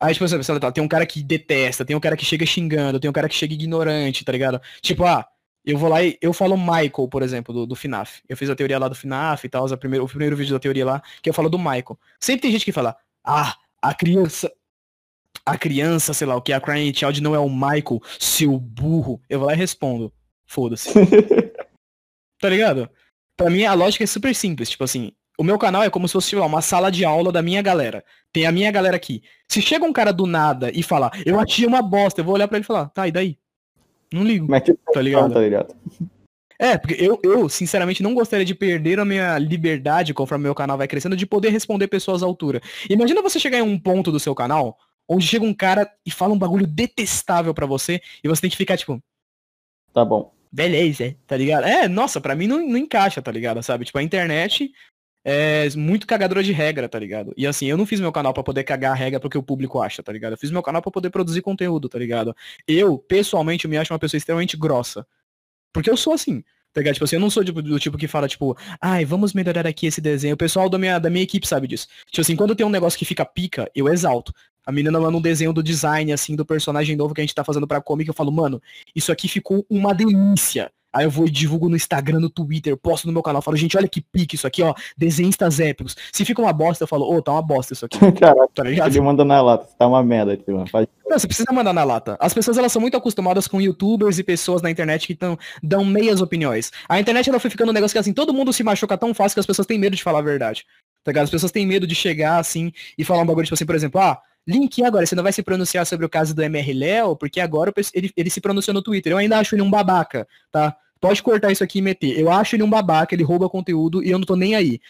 Aí, tipo, você, tá, tem um cara que detesta, tem um cara que chega xingando, tem um cara que chega ignorante, tá ligado? Tipo, ah, eu vou lá e eu falo Michael, por exemplo, do, do FNAF. Eu fiz a teoria lá do FNAF e tal, o primeiro, o primeiro vídeo da teoria lá, que eu falo do Michael. Sempre tem gente que fala, ah, a criança, a criança, sei lá, o que a Crying Child não é o Michael, seu burro, eu vou lá e respondo. Foda-se. tá ligado? Pra mim a lógica é super simples, tipo assim, o meu canal é como se fosse uma sala de aula da minha galera. Tem a minha galera aqui. Se chega um cara do nada e falar, eu achei uma bosta, eu vou olhar para ele e falar, tá, e daí? Não ligo. Mas que tá ligado? Tá ligado? É, porque eu, eu, sinceramente, não gostaria de perder a minha liberdade, conforme meu canal vai crescendo, de poder responder pessoas à altura. Imagina você chegar em um ponto do seu canal, onde chega um cara e fala um bagulho detestável para você, e você tem que ficar tipo. Tá bom. Beleza, tá ligado? É, nossa, pra mim não, não encaixa, tá ligado? Sabe? Tipo, a internet é muito cagadora de regra, tá ligado? E assim, eu não fiz meu canal para poder cagar a regra porque o público acha, tá ligado? Eu fiz meu canal para poder produzir conteúdo, tá ligado? Eu, pessoalmente, me acho uma pessoa extremamente grossa. Porque eu sou assim. Tá ligado? Tipo assim, eu não sou do, do, tipo que fala, tipo, ai, vamos melhorar aqui esse desenho. O pessoal da minha, da minha equipe sabe disso. Tipo assim, quando tem um negócio que fica pica, eu exalto. A menina manda um desenho do design, assim, do personagem novo que a gente tá fazendo pra comic, eu falo, mano, isso aqui ficou uma delícia. Aí eu vou e divulgo no Instagram, no Twitter, posto no meu canal, falo, gente, olha que pique isso aqui, ó, desenhistas épicos. Se fica uma bosta, eu falo, ô, oh, tá uma bosta isso aqui. Caraca, tá ligado? ele manda na lata, tá uma merda aqui, mano. Faz... Não, você precisa mandar na lata. As pessoas, elas são muito acostumadas com youtubers e pessoas na internet que tão, dão meias opiniões. A internet, ela foi ficando um negócio que, assim, todo mundo se machuca tão fácil que as pessoas têm medo de falar a verdade. Tá ligado? As pessoas têm medo de chegar, assim, e falar um bagulho, tipo assim, por exemplo, ah, Link agora, você não vai se pronunciar sobre o caso do MR Léo, porque agora ele, ele se pronunciou no Twitter. Eu ainda acho ele um babaca, tá? Pode cortar isso aqui e meter. Eu acho ele um babaca, ele rouba conteúdo e eu não tô nem aí.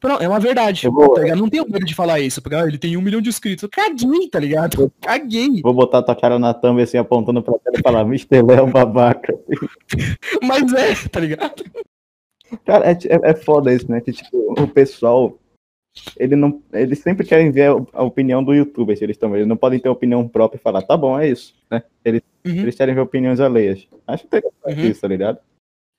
Pronto, é uma verdade. Vou... Tá não tenho medo de falar isso, porque ah, ele tem um milhão de inscritos. Eu caguei, tá ligado? caguei. Vou botar tua cara na thumb assim, apontando pra tela e falar, Mr. Léo é um babaca. Mas é, tá ligado? Cara, é, é, é foda isso, né? Que tipo, o pessoal ele não, eles sempre querem ver a opinião do youtuber, se eles estão Eles não podem ter opinião própria e falar, tá bom, é isso, né? Eles, uhum. eles querem ver opiniões alheias. Acho que é uhum. isso, tá ligado?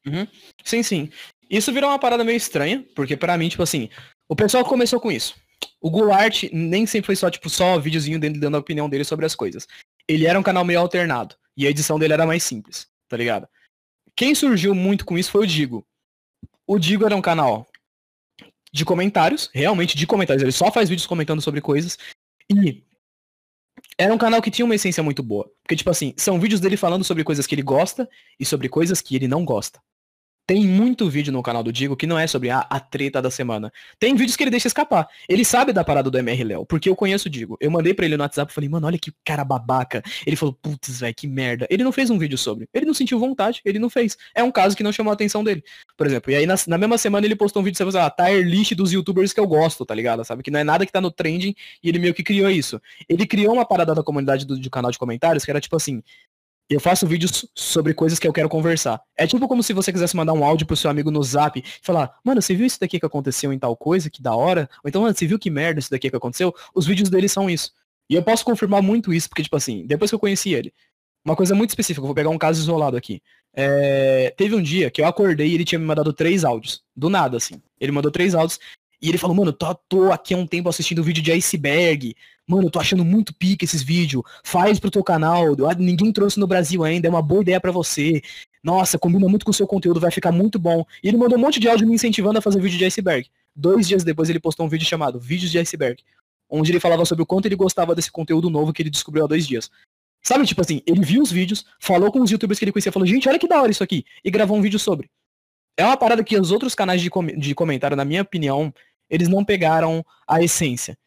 Uhum. Sim, sim. Isso virou uma parada meio estranha, porque para mim, tipo assim, o pessoal começou com isso. O Goulart nem sempre foi só, tipo, só videozinho dele dando a opinião dele sobre as coisas. Ele era um canal meio alternado. E a edição dele era mais simples, tá ligado? Quem surgiu muito com isso foi o Digo. O Digo era um canal de comentários, realmente de comentários. Ele só faz vídeos comentando sobre coisas. E era um canal que tinha uma essência muito boa. Porque, tipo assim, são vídeos dele falando sobre coisas que ele gosta e sobre coisas que ele não gosta. Tem muito vídeo no canal do Digo que não é sobre a, a treta da semana. Tem vídeos que ele deixa escapar. Ele sabe da parada do MR Léo, porque eu conheço o Digo. Eu mandei pra ele no WhatsApp e falei, mano, olha que cara babaca. Ele falou, putz, velho, que merda. Ele não fez um vídeo sobre. Ele não sentiu vontade, ele não fez. É um caso que não chamou a atenção dele. Por exemplo, e aí na, na mesma semana ele postou um vídeo sobre a ah, tier list dos youtubers que eu gosto, tá ligado? Sabe? Que não é nada que tá no trending e ele meio que criou isso. Ele criou uma parada da comunidade do, do canal de comentários que era tipo assim, eu faço vídeos sobre coisas que eu quero conversar. É tipo como se você quisesse mandar um áudio pro seu amigo no zap e falar, mano, você viu isso daqui que aconteceu em tal coisa, que da hora? Ou então, mano, você viu que merda isso daqui que aconteceu? Os vídeos dele são isso. E eu posso confirmar muito isso, porque, tipo assim, depois que eu conheci ele, uma coisa muito específica, vou pegar um caso isolado aqui. É, teve um dia que eu acordei e ele tinha me mandado três áudios. Do nada, assim. Ele mandou três áudios. E ele falou, mano, tô, tô aqui há um tempo assistindo vídeo de iceberg. Mano, tô achando muito pique esses vídeos. Faz pro teu canal. Ninguém trouxe no Brasil ainda. É uma boa ideia para você. Nossa, combina muito com o seu conteúdo, vai ficar muito bom. E ele mandou um monte de áudio me incentivando a fazer vídeo de iceberg. Dois dias depois ele postou um vídeo chamado Vídeos de Iceberg. Onde ele falava sobre o quanto ele gostava desse conteúdo novo que ele descobriu há dois dias. Sabe, tipo assim, ele viu os vídeos, falou com os youtubers que ele conhecia, falou, gente, olha que da hora isso aqui. E gravou um vídeo sobre. É uma parada que os outros canais de, com de comentário, na minha opinião, eles não pegaram a essência.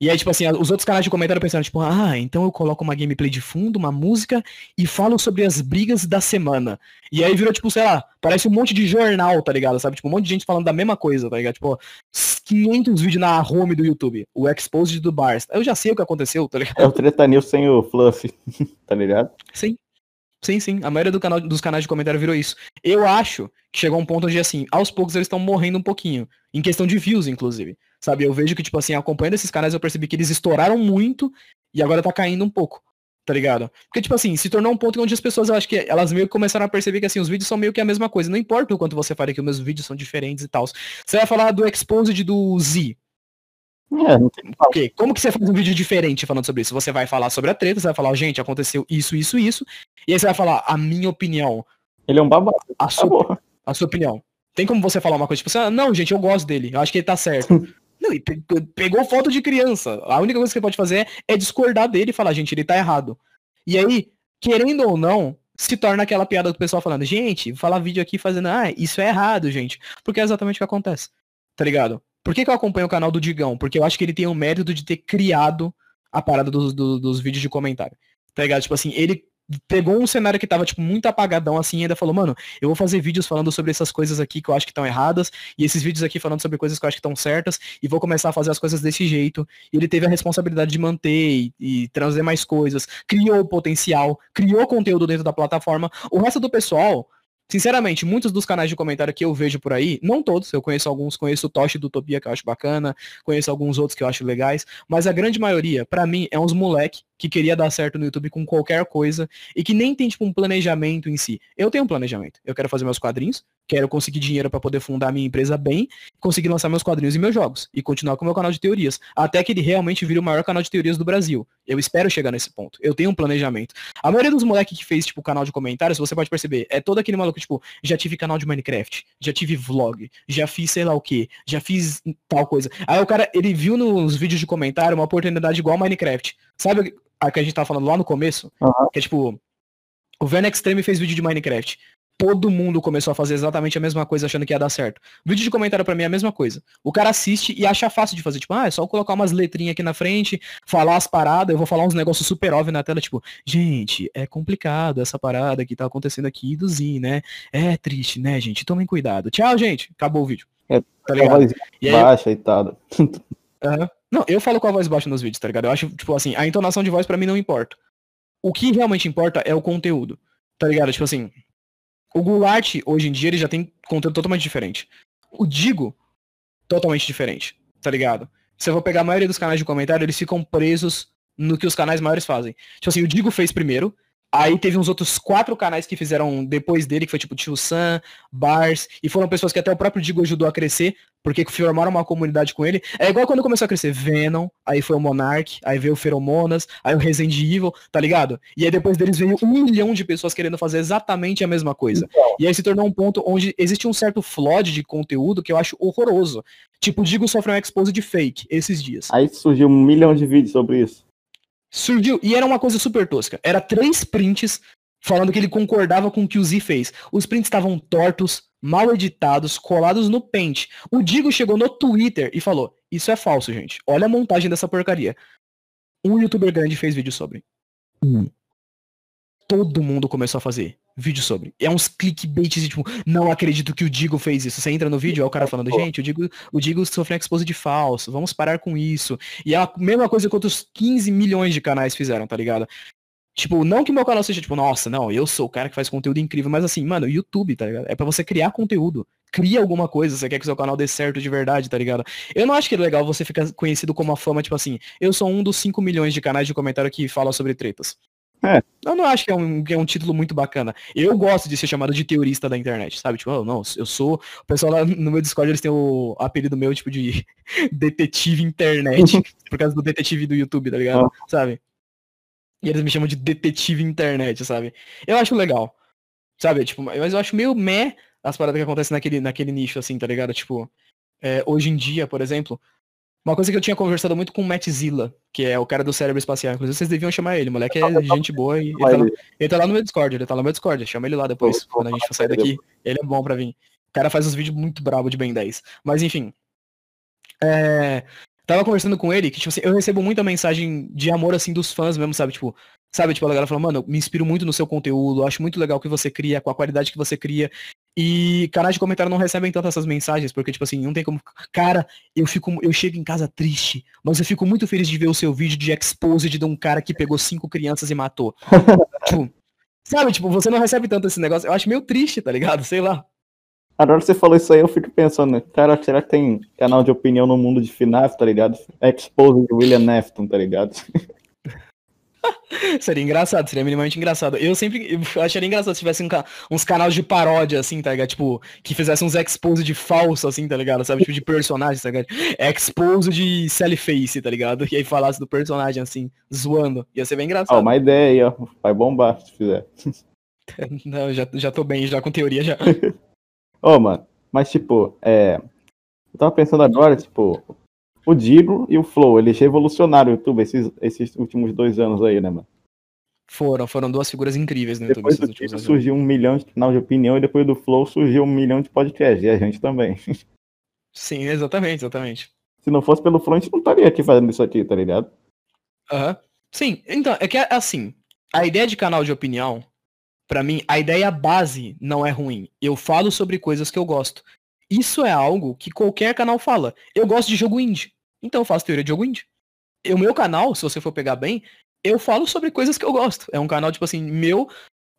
E aí, tipo assim, os outros canais de comentário pensando, tipo, ah, então eu coloco uma gameplay de fundo, uma música, e falo sobre as brigas da semana. E aí virou, tipo, sei lá, parece um monte de jornal, tá ligado? Sabe? Tipo, um monte de gente falando da mesma coisa, tá ligado? Tipo, 500 vídeos na home do YouTube. O Exposed do Bars. Eu já sei o que aconteceu, tá ligado? É o Treta News sem o Fluff, tá ligado? Sim. Sim, sim. A maioria do canal, dos canais de comentário virou isso. Eu acho que chegou um ponto onde, assim, aos poucos eles estão morrendo um pouquinho. Em questão de views, inclusive. Sabe? Eu vejo que, tipo assim, acompanhando esses canais, eu percebi que eles estouraram muito e agora tá caindo um pouco. Tá ligado? Porque, tipo assim, se tornou um ponto onde as pessoas, eu acho que elas meio que começaram a perceber que, assim, os vídeos são meio que a mesma coisa. Não importa o quanto você fale que os meus vídeos são diferentes e tal. Você vai falar do Exposed do Z. É, não tem okay. Como que você faz um vídeo diferente falando sobre isso? Você vai falar sobre a treta, você vai falar, gente, aconteceu isso, isso, isso. E aí você vai falar a minha opinião. Ele é um babaca. A tá sua, a sua opinião. Tem como você falar uma coisa tipo assim, ah, não, gente, eu gosto dele, eu acho que ele tá certo. não, e pegou foto de criança. A única coisa que você pode fazer é discordar dele e falar, gente, ele tá errado. E aí, querendo ou não, se torna aquela piada do pessoal falando, gente, falar vídeo aqui fazendo, ah, isso é errado, gente. Porque é exatamente o que acontece. Tá ligado? Por que, que eu acompanho o canal do Digão? Porque eu acho que ele tem o mérito de ter criado a parada dos, dos, dos vídeos de comentário. Tá ligado? Tipo assim, ele pegou um cenário que tava, tipo, muito apagadão assim e ainda falou, mano, eu vou fazer vídeos falando sobre essas coisas aqui que eu acho que estão erradas, e esses vídeos aqui falando sobre coisas que eu acho que estão certas, e vou começar a fazer as coisas desse jeito. E ele teve a responsabilidade de manter e, e trazer mais coisas, criou potencial, criou conteúdo dentro da plataforma. O resto do pessoal, Sinceramente, muitos dos canais de comentário que eu vejo por aí, não todos, eu conheço alguns, conheço o Toshi do Utopia, que eu acho bacana, conheço alguns outros que eu acho legais, mas a grande maioria, para mim, é uns moleque que queria dar certo no YouTube com qualquer coisa e que nem tem, tipo, um planejamento em si. Eu tenho um planejamento. Eu quero fazer meus quadrinhos, quero conseguir dinheiro para poder fundar minha empresa bem, conseguir lançar meus quadrinhos e meus jogos e continuar com o meu canal de teorias, até que ele realmente vire o maior canal de teorias do Brasil. Eu espero chegar nesse ponto. Eu tenho um planejamento. A maioria dos moleques que fez tipo canal de comentários, você pode perceber, é todo aquele maluco tipo, já tive canal de Minecraft, já tive vlog, já fiz sei lá o que, já fiz tal coisa. Aí o cara, ele viu nos vídeos de comentário uma oportunidade igual Minecraft. Sabe a que a gente tava falando lá no começo? Uhum. Que é tipo, o Ven Extreme fez vídeo de Minecraft todo mundo começou a fazer exatamente a mesma coisa achando que ia dar certo. Vídeo de comentário para mim é a mesma coisa. O cara assiste e acha fácil de fazer, tipo, ah, é só colocar umas letrinhas aqui na frente, falar as paradas, eu vou falar uns negócios super óbvios na tela, tipo, gente, é complicado essa parada que tá acontecendo aqui do Z, né? É triste, né, gente? Tomem cuidado. Tchau, gente. Acabou o vídeo. É, tá ligado? Baixa e tal. Uhum. Não, eu falo com a voz baixa nos vídeos, tá ligado? Eu acho, tipo assim, a entonação de voz para mim não importa. O que realmente importa é o conteúdo. Tá ligado? Tipo assim, o Goulart, hoje em dia, ele já tem conteúdo totalmente diferente. O Digo, totalmente diferente, tá ligado? Se eu vou pegar a maioria dos canais de comentário, eles ficam presos no que os canais maiores fazem. Tipo assim, o Digo fez primeiro, Aí teve uns outros quatro canais que fizeram depois dele, que foi tipo Tio Sam, Bars, e foram pessoas que até o próprio Digo ajudou a crescer, porque formaram uma comunidade com ele. É igual quando começou a crescer Venom, aí foi o Monarch, aí veio o Feromonas, aí o Resident Evil, tá ligado? E aí depois deles veio um milhão de pessoas querendo fazer exatamente a mesma coisa. Então. E aí se tornou um ponto onde existe um certo flood de conteúdo que eu acho horroroso. Tipo, o Digo sofreu um expose de fake esses dias. Aí surgiu um milhão de vídeos sobre isso. Surgiu, e era uma coisa super tosca. Era três prints falando que ele concordava com o que o Z fez. Os prints estavam tortos, mal editados, colados no Paint. O Digo chegou no Twitter e falou: Isso é falso, gente. Olha a montagem dessa porcaria. Um youtuber grande fez vídeo sobre. Hum todo mundo começou a fazer vídeo sobre. É uns clickbaits tipo, não acredito que o Digo fez isso. Você entra no vídeo, é o cara falando, gente, o Digo, o Digo sofreu expose de falso, vamos parar com isso. E é a mesma coisa que outros 15 milhões de canais fizeram, tá ligado? Tipo, não que meu canal seja tipo, nossa, não, eu sou o cara que faz conteúdo incrível, mas assim, mano, YouTube, tá ligado? É para você criar conteúdo. Cria alguma coisa, você quer que seu canal dê certo de verdade, tá ligado? Eu não acho que é legal você ficar conhecido como uma fama, tipo assim, eu sou um dos 5 milhões de canais de comentário que fala sobre tretas. É. Eu não acho que é, um, que é um título muito bacana. Eu gosto de ser chamado de teorista da internet, sabe? Tipo, oh, não, eu sou. O pessoal lá no meu Discord eles têm o apelido meu, tipo, de detetive internet. por causa do detetive do YouTube, tá ligado? Oh. Sabe? E eles me chamam de detetive internet, sabe? Eu acho legal. Sabe? Tipo, mas eu acho meio meh as paradas que acontecem naquele, naquele nicho, assim, tá ligado? Tipo, é, hoje em dia, por exemplo, uma coisa que eu tinha conversado muito com o Matt Zilla, que é o cara do cérebro espacial. Inclusive, vocês deviam chamar ele. O moleque é gente boa e ele tá, lá, ele tá, lá, no meu Discord. Ele tá lá no meu Discord. Chama ele lá depois, quando a gente for sair daqui. Ele é bom pra vir. O cara faz uns vídeos muito brabo de Ben 10. Mas enfim. É... Tava conversando com ele que, tipo assim, eu recebo muita mensagem de amor, assim, dos fãs mesmo, sabe? Tipo, sabe? Tipo, a galera falou, mano, eu me inspiro muito no seu conteúdo, acho muito legal o que você cria, com a qualidade que você cria. E canais de comentário não recebem tanto essas mensagens, porque, tipo assim, não tem como. Cara, eu fico. Eu chego em casa triste, mas eu fico muito feliz de ver o seu vídeo de exposed de um cara que pegou cinco crianças e matou. tipo, sabe, tipo, você não recebe tanto esse negócio. Eu acho meio triste, tá ligado? Sei lá. Agora você falou isso aí, eu fico pensando, né? Cara, será que tem canal de opinião no mundo de FNAF, tá ligado? Exposed de William Nefton, tá ligado? seria engraçado, seria minimamente engraçado. Eu sempre eu acharia engraçado se tivesse um, uns canais de paródia, assim, tá ligado? Tipo, que fizesse uns expose de falso, assim, tá ligado? Sabe? Tipo, de personagem, tá ligado? Expose de Sally Face, tá ligado? E aí falasse do personagem, assim, zoando. Ia ser bem engraçado. Ó, oh, uma ideia aí, ó. Vai bombar se fizer. Não, já, já tô bem, já com teoria já. Ô, oh, mano, mas tipo, é. Eu tava pensando agora, tipo, o Digo e o Flow, eles revolucionaram o YouTube esses, esses últimos dois anos aí, né, mano? Foram, foram duas figuras incríveis no depois YouTube. Depois do surgiu um milhão de canal de opinião e depois do Flow surgiu um milhão de podcast, e a gente também. Sim, exatamente, exatamente. Se não fosse pelo Flow, a gente não estaria aqui fazendo isso aqui, tá ligado? Aham. Uhum. Sim, então, é que assim, a ideia de canal de opinião, para mim, a ideia base não é ruim. Eu falo sobre coisas que eu gosto. Isso é algo que qualquer canal fala. Eu gosto de jogo indie, então eu faço teoria de jogo indie. O meu canal, se você for pegar bem, eu falo sobre coisas que eu gosto. É um canal, tipo assim, meu,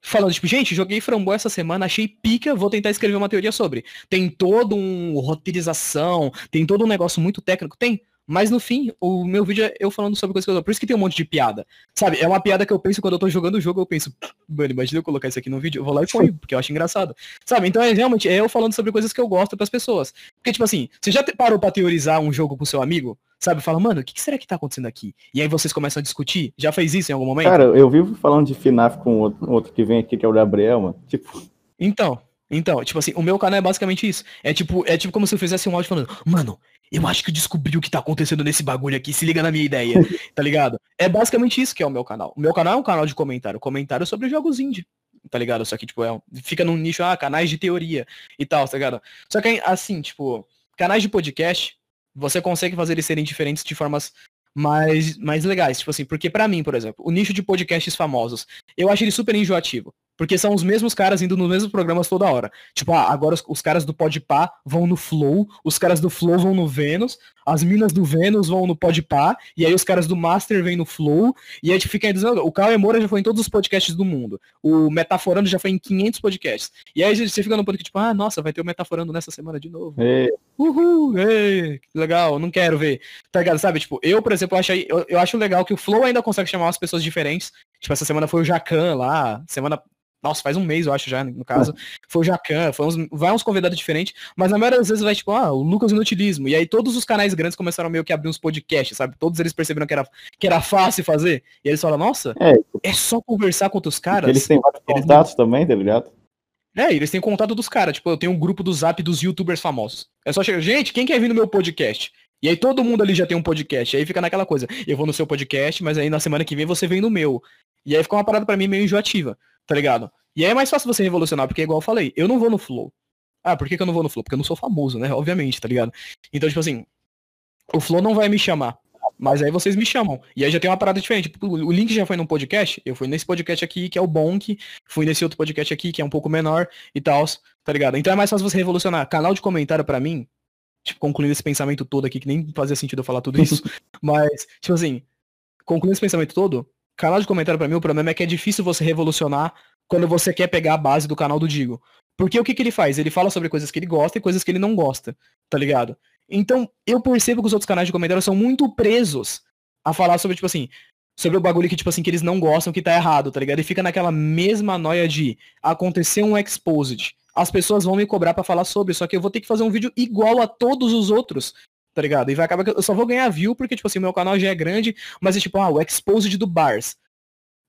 falando, tipo, gente, joguei Framboesa essa semana, achei pica, vou tentar escrever uma teoria sobre. Tem todo um roteirização, tem todo um negócio muito técnico, tem. Mas no fim, o meu vídeo é eu falando sobre coisas que eu dou. Por isso que tem um monte de piada. Sabe? É uma piada que eu penso quando eu tô jogando o jogo, eu penso, mano, imagina eu colocar isso aqui no vídeo, eu vou lá e ponho, porque eu acho engraçado. Sabe? Então é realmente é eu falando sobre coisas que eu gosto pras pessoas. Porque, tipo assim, você já parou pra teorizar um jogo com seu amigo? Sabe? Fala, mano, o que, que será que tá acontecendo aqui? E aí vocês começam a discutir? Já fez isso em algum momento? Cara, eu vivo falando de FNAF com outro, outro que vem aqui, que é o Gabriel, mano. Tipo. Então, então, tipo assim, o meu canal é basicamente isso. É tipo, é tipo como se eu fizesse um áudio falando, mano, eu acho que descobri o que tá acontecendo nesse bagulho aqui, se liga na minha ideia, tá ligado? É basicamente isso que é o meu canal. O meu canal é um canal de comentário, comentário sobre jogos indie, tá ligado? Só que, tipo, é fica num nicho, ah, canais de teoria e tal, tá ligado? Só que, assim, tipo, canais de podcast, você consegue fazer eles serem diferentes de formas mais, mais legais, tipo assim, porque para mim, por exemplo, o nicho de podcasts famosos, eu acho ele super enjoativo. Porque são os mesmos caras indo nos mesmos programas toda hora. Tipo, ah, agora os, os caras do Podpah vão no Flow, os caras do Flow vão no Vênus, as minas do Vênus vão no Podpah, e aí os caras do Master vêm no Flow, e aí a gente fica dizendo, o Cauê Moura já foi em todos os podcasts do mundo. O Metaforando já foi em 500 podcasts. E aí você fica no podcast, tipo, ah, nossa, vai ter o Metaforando nessa semana de novo. É. Uhul, ei, que legal, não quero ver. Tá ligado? Sabe, tipo, eu, por exemplo, acho, eu, eu acho legal que o Flow ainda consegue chamar umas pessoas diferentes. Tipo, essa semana foi o Jacan lá, semana nossa, faz um mês, eu acho já, no caso. Foi o Jacan, foi uns, vai uns convidados diferentes, mas na maioria das vezes vai, tipo, ah, o Lucas Inutilismo. E aí todos os canais grandes começaram meio que a abrir uns podcasts, sabe? Todos eles perceberam que era, que era fácil fazer. E eles falam, nossa, é, é só conversar com outros caras. Eles têm vários contatos não... também, tá ligado? É, eles têm contato dos caras. Tipo, eu tenho um grupo do zap dos youtubers famosos. É só chegar, gente, quem quer vir no meu podcast? E aí todo mundo ali já tem um podcast. E aí fica naquela coisa, eu vou no seu podcast, mas aí na semana que vem você vem no meu. E aí fica uma parada para mim meio enjoativa, tá ligado? E aí é mais fácil você revolucionar, porque igual eu falei, eu não vou no Flow. Ah, por que, que eu não vou no Flow? Porque eu não sou famoso, né? Obviamente, tá ligado? Então, tipo assim, o Flow não vai me chamar. Mas aí vocês me chamam. E aí já tem uma parada diferente. O link já foi num podcast. Eu fui nesse podcast aqui, que é o Bonk. Fui nesse outro podcast aqui, que é um pouco menor e tal. Tá ligado? Então é mais fácil você revolucionar. Canal de comentário para mim, tipo, concluindo esse pensamento todo aqui, que nem fazia sentido eu falar tudo isso. mas, tipo assim, concluindo esse pensamento todo, canal de comentário para mim, o problema é que é difícil você revolucionar quando você quer pegar a base do canal do Digo. Porque o que, que ele faz? Ele fala sobre coisas que ele gosta e coisas que ele não gosta, tá ligado? Então, eu percebo que os outros canais de comentário são muito presos a falar sobre, tipo assim, sobre o bagulho que, tipo assim, que eles não gostam, que tá errado, tá ligado? E fica naquela mesma noia de acontecer um exposed. As pessoas vão me cobrar para falar sobre, só que eu vou ter que fazer um vídeo igual a todos os outros, tá ligado? E vai acabar que eu só vou ganhar view porque, tipo assim, meu canal já é grande, mas é tipo, ah, o exposed do Bars.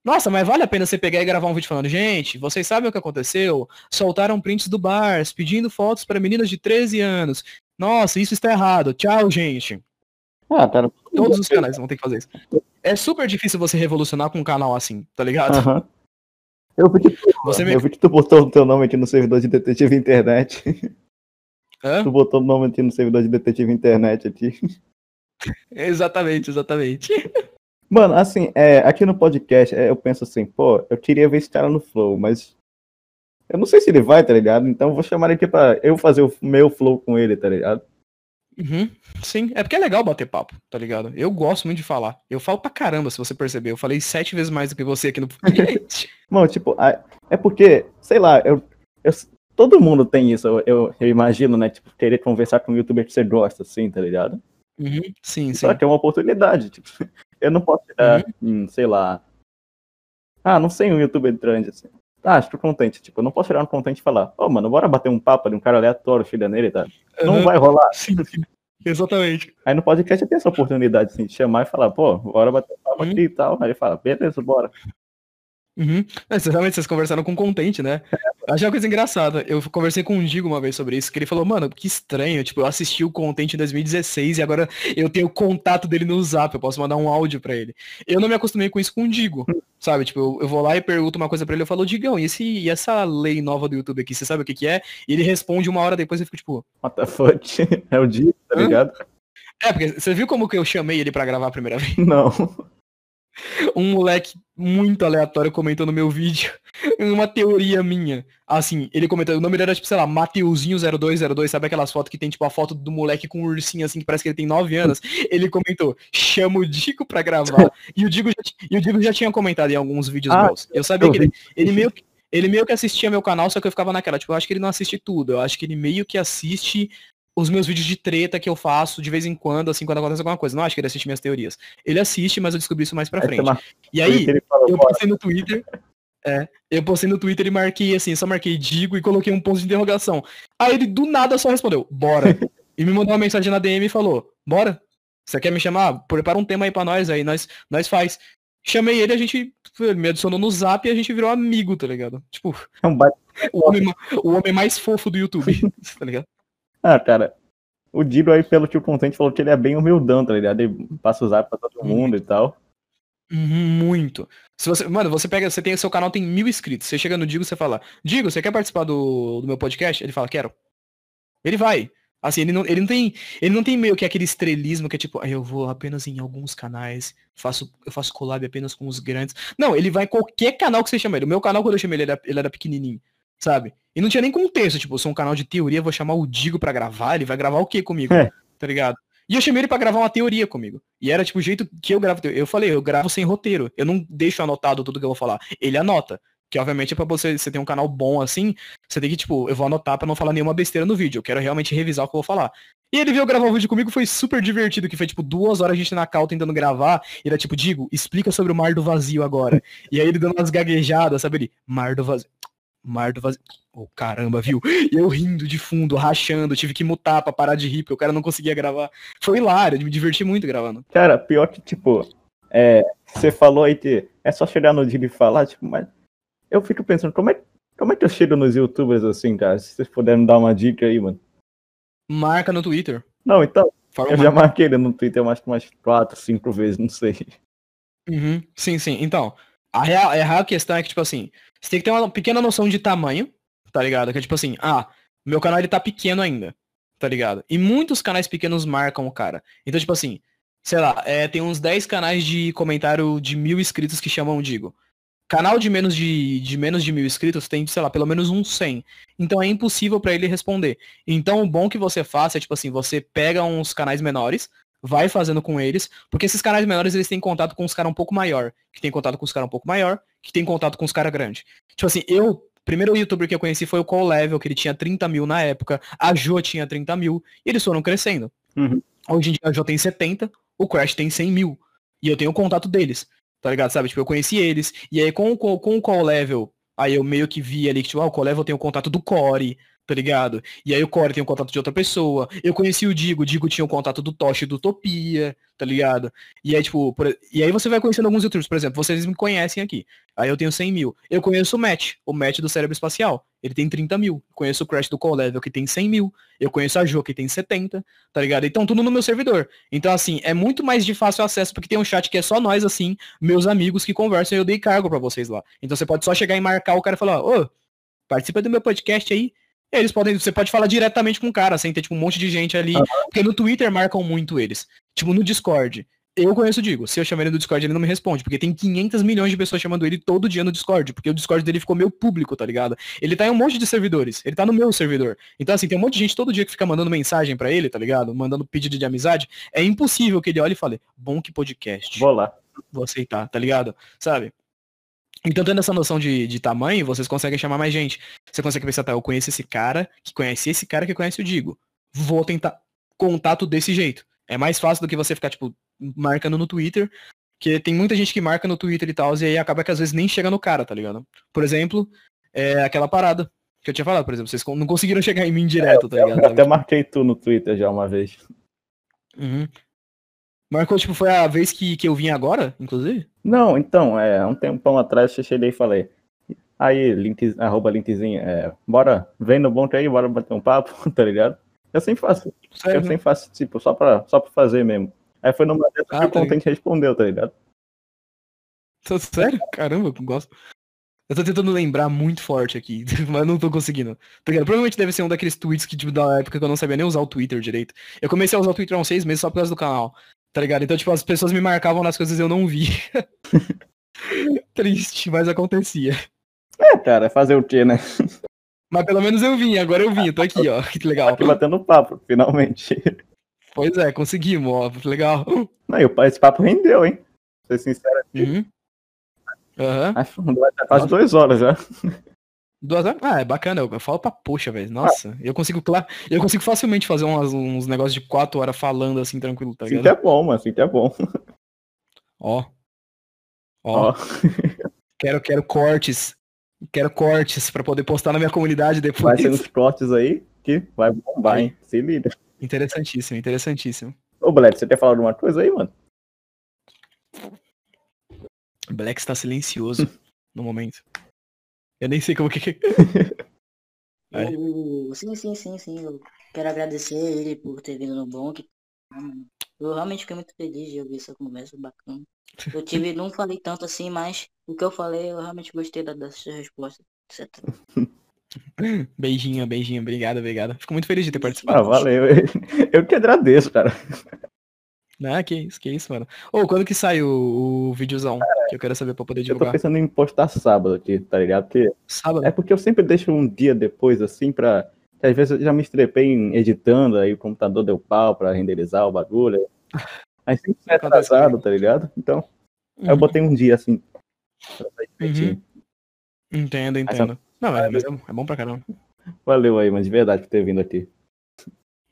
Nossa, mas vale a pena você pegar e gravar um vídeo falando, gente, vocês sabem o que aconteceu? Soltaram prints do Bars, pedindo fotos para meninas de 13 anos. Nossa, isso está errado. Tchau, gente. Ah, cara. Todos os canais vão ter que fazer isso. É super difícil você revolucionar com um canal assim, tá ligado? Uhum. Eu vi que tu, você eu vi que tu botou o teu nome aqui no servidor de detetive internet. Hã? Tu botou o nome aqui no servidor de detetive internet aqui. exatamente, exatamente. Mano, assim, é, aqui no podcast é, eu penso assim, pô, eu queria ver esse cara no flow, mas eu não sei se ele vai, tá ligado? Então eu vou chamar ele aqui pra eu fazer o meu flow com ele, tá ligado? Uhum, sim, é porque é legal bater papo, tá ligado? Eu gosto muito de falar. Eu falo pra caramba, se você perceber. Eu falei sete vezes mais do que você aqui no podcast. Mano, tipo, é porque, sei lá, eu, eu todo mundo tem isso, eu, eu, eu, imagino, né? Tipo, querer conversar com um youtuber que você gosta, assim, tá ligado? Uhum, sim, Só sim. que é uma oportunidade, tipo. Eu não posso tirar, uhum. hum, sei lá. Ah, não sei um youtuber grande assim. Ah, estou contente. Tipo, eu não posso tirar um contente e falar, ô, oh, mano, bora bater um papo de um cara aleatório, filha nele, tá? Uhum. Não vai rolar. Sim, sim. Exatamente. Aí no podcast tem essa oportunidade, assim, de chamar e falar, pô, bora bater um papo uhum. aqui e tal. Aí ele fala, beleza, bora. Uhum. É, realmente vocês conversaram com contente, né? Achei uma coisa engraçada. Eu conversei com o Digo uma vez sobre isso, que ele falou, mano, que estranho. Tipo, eu assisti o contente em 2016 e agora eu tenho o contato dele no zap, eu posso mandar um áudio para ele. Eu não me acostumei com isso com o Digo, sabe? Tipo, eu, eu vou lá e pergunto uma coisa para ele, eu falo, Digão, e, esse, e essa lei nova do YouTube aqui, você sabe o que que é? E ele responde uma hora depois e fica tipo... What the fuck? É o Digo, tá ligado? É, porque você viu como que eu chamei ele para gravar a primeira vez? Não. Um moleque muito aleatório comentou no meu vídeo uma teoria minha. Assim, ele comentou, o nome dele era tipo, sei lá, Mateuzinho0202, sabe aquelas fotos que tem tipo a foto do moleque com um ursinho assim, que parece que ele tem 9 anos. Ele comentou, chama o Digo pra gravar. E o Digo já, e o Digo já tinha comentado em alguns vídeos ah, meus. Eu sabia que ele, ele meio que ele meio que assistia meu canal, só que eu ficava naquela, tipo, eu acho que ele não assiste tudo. Eu acho que ele meio que assiste os meus vídeos de treta que eu faço de vez em quando, assim, quando acontece alguma coisa. Não acho que ele assiste minhas teorias. Ele assiste, mas eu descobri isso mais pra frente. Uma... E aí, eu postei no Twitter. É, eu postei no Twitter e marquei assim, só marquei digo e coloquei um ponto de interrogação. Aí ele do nada só respondeu, bora. e me mandou uma mensagem na DM e falou, bora. Você quer me chamar? Prepara um tema aí pra nós, aí nós, nós faz. Chamei ele, a gente me adicionou no zap e a gente virou amigo, tá ligado? Tipo, é um o, homem, o homem mais fofo do YouTube, tá ligado? Ah, cara, o Dido aí, pelo tio Contente, falou que ele é bem humildão, tá ligado? Ele passa o zap pra todo mundo e tal. Muito. Se você, mano, você pega, você tem seu canal tem mil inscritos. Você chega no Digo, você fala, Digo, você quer participar do, do meu podcast? Ele fala, quero. Ele vai. Assim, ele não, ele não tem, ele não tem meio que aquele estrelismo que é tipo, ah, eu vou apenas em alguns canais, faço, eu faço collab apenas com os grandes. Não, ele vai em qualquer canal que você chama ele. O meu canal quando eu chamei ele, ele era, ele era pequenininho sabe? E não tinha nem contexto, tipo, eu sou um canal de teoria, vou chamar o Digo para gravar, ele vai gravar o quê comigo? É. Tá ligado? E eu chamei ele para gravar uma teoria comigo. E era tipo o jeito que eu gravo. Eu falei, eu gravo sem roteiro. Eu não deixo anotado tudo que eu vou falar. Ele anota. Que obviamente é pra você, você ter um canal bom assim, você tem que, tipo, eu vou anotar para não falar nenhuma besteira no vídeo. Eu quero realmente revisar o que eu vou falar. E ele veio gravar o vídeo comigo, foi super divertido, que foi tipo duas horas a gente na cal tentando gravar. E era tipo, digo, explica sobre o mar do vazio agora. e aí ele dando umas gaguejadas, sabe? Ele, mar do vazio. Mar do vazio. Oh, caramba, viu? E eu rindo de fundo, rachando, tive que mutar pra parar de rir, porque o cara não conseguia gravar. Foi hilário, me diverti muito gravando. Cara, pior que, tipo, é, você falou aí que é só chegar no dia e falar, tipo, mas eu fico pensando, como é, como é que eu chego nos youtubers assim, cara? Se vocês puderem dar uma dica aí, mano. Marca no Twitter. Não, então, Forma eu já marquei ele no Twitter mais que umas quatro, cinco vezes, não sei. Uhum, sim, sim. Então, a real, a real questão é que, tipo assim, você tem que ter uma pequena noção de tamanho, tá ligado? Que é tipo assim, ah, meu canal ele tá pequeno ainda, tá ligado? E muitos canais pequenos marcam o cara. Então, tipo assim, sei lá, é, tem uns 10 canais de comentário de mil inscritos que chamam, digo. Canal de menos de, de menos de mil inscritos tem, sei lá, pelo menos uns 100. Então é impossível para ele responder. Então o bom que você faça é, tipo assim, você pega uns canais menores, vai fazendo com eles, porque esses canais menores eles têm contato com os caras um pouco maior, que tem contato com os caras um pouco maior, que tem contato com os caras grandes. Tipo assim, eu, primeiro youtuber que eu conheci foi o Call Level, que ele tinha 30 mil na época, a Jo tinha 30 mil, e eles foram crescendo. Uhum. Hoje em dia a Jo tem 70, o Crash tem 100 mil, e eu tenho o contato deles, tá ligado? Sabe, tipo, eu conheci eles, e aí com, com, com o Call Level, aí eu meio que vi ali que, tipo, ah, o Call Level tem o contato do Core, tá ligado? E aí o Core tem o contato de outra pessoa. Eu conheci o Digo, o Digo tinha o contato do Toshi do Utopia, tá ligado? E aí, tipo, por... e aí você vai conhecendo alguns youtubers, por exemplo, vocês me conhecem aqui. Aí eu tenho 100 mil. Eu conheço o Matt, o Matt do Cérebro Espacial. Ele tem 30 mil. Eu conheço o Crash do Call Level, que tem 100 mil. Eu conheço a Jo, que tem 70, tá ligado? Então tudo no meu servidor. Então, assim, é muito mais de fácil acesso, porque tem um chat que é só nós, assim, meus amigos que conversam e eu dei cargo para vocês lá. Então você pode só chegar e marcar o cara e falar, ô, participa do meu podcast aí, eles podem, você pode falar diretamente com o cara, sem ter tipo um monte de gente ali, uhum. porque no Twitter marcam muito eles. Tipo no Discord. Eu conheço o Digo. Se eu chamar ele no Discord, ele não me responde, porque tem 500 milhões de pessoas chamando ele todo dia no Discord, porque o Discord dele ficou meu público, tá ligado? Ele tá em um monte de servidores, ele tá no meu servidor. Então assim, tem um monte de gente todo dia que fica mandando mensagem para ele, tá ligado? Mandando pedido de amizade. É impossível que ele olhe e fale: "Bom que podcast". Vou lá. Vou aceitar, tá ligado? Sabe? Então, tendo essa noção de, de tamanho, vocês conseguem chamar mais gente. Você consegue pensar, tá, eu conheço esse cara, que conhece esse cara que conhece o Digo. Vou tentar contato desse jeito. É mais fácil do que você ficar, tipo, marcando no Twitter. Que tem muita gente que marca no Twitter e tal, e aí acaba que às vezes nem chega no cara, tá ligado? Por exemplo, é aquela parada que eu tinha falado, por exemplo, vocês não conseguiram chegar em mim direto, tá ligado? Eu até marquei tu no Twitter já uma vez. Uhum. Marcou, tipo, foi a vez que, que eu vim agora, inclusive? Não, então, é, um tempão atrás eu cheguei e falei. Aí, link, arroba linkzinho, é, bora, vem no bonde aí, bora bater um papo, tá ligado? Eu sempre faço. Sério? Eu sempre faço, tipo, só pra, só pra fazer mesmo. Aí foi numa dessas ah, que o Contente respondeu, tá ligado? Tô, sério? Caramba, eu gosto. Eu tô tentando lembrar muito forte aqui, mas não tô conseguindo. Tá Provavelmente deve ser um daqueles tweets que, tipo, da época que eu não sabia nem usar o Twitter direito. Eu comecei a usar o Twitter há uns seis meses só por causa do canal. Tá ligado? Então, tipo, as pessoas me marcavam nas coisas e eu não vi. Triste, mas acontecia. É, cara, fazer o quê, né? Mas pelo menos eu vim, agora eu vim, tô aqui, ó. Que legal. Aqui batendo papo, finalmente. Pois é, conseguimos, ó. Legal. Não, e esse papo rendeu, hein? Ser sincero aqui. Uhum. Aham. Acho que quase duas horas já. Duas horas? Ah, é bacana, eu, eu falo pra poxa, velho. Nossa, eu consigo eu consigo facilmente fazer umas- uns negócios de quatro horas falando assim, tranquilo, tá Assim ligado? é bom, mano. Que é bom. Ó. Ó, Ó. quero, quero cortes. Quero cortes pra poder postar na minha comunidade Vai depois. ser uns cortes aí que vai bombar, hein? Se liga. Interessantíssimo, interessantíssimo. Ô, Black, você quer falar alguma coisa aí, mano? Black está silencioso no momento. Eu nem sei como que. É. Eu- Sim, sim, sim, sim. Eu quero agradecer ele por ter vindo no Bonk. Eu realmente fiquei muito feliz de ouvir essa conversa bacana. Eu tive, não falei tanto assim, mas o que eu falei, eu realmente gostei da, da sua resposta. etc. Beijinho, beijinho, obrigado, obrigado. Fico muito feliz de ter participado. Ah, valeu. Eu que agradeço, cara. Ah, que isso, que isso, mano. Ô, quando que sai o, o videozão? Que eu quero saber pra poder Eu tô divulgar. pensando em postar sábado aqui, tá ligado? Porque Sábado? É porque eu sempre deixo um dia depois, assim, pra. Às vezes eu já me estrepei em editando, aí o computador deu pau pra renderizar o bagulho. Aí sempre sai atrasado, tá ligado? Então, aí eu Uhum. botei um dia assim. pra sair direitinho. Entendo, entendo. Não, é, é, é bom pra caramba. Valeu aí, mas de verdade por ter vindo aqui.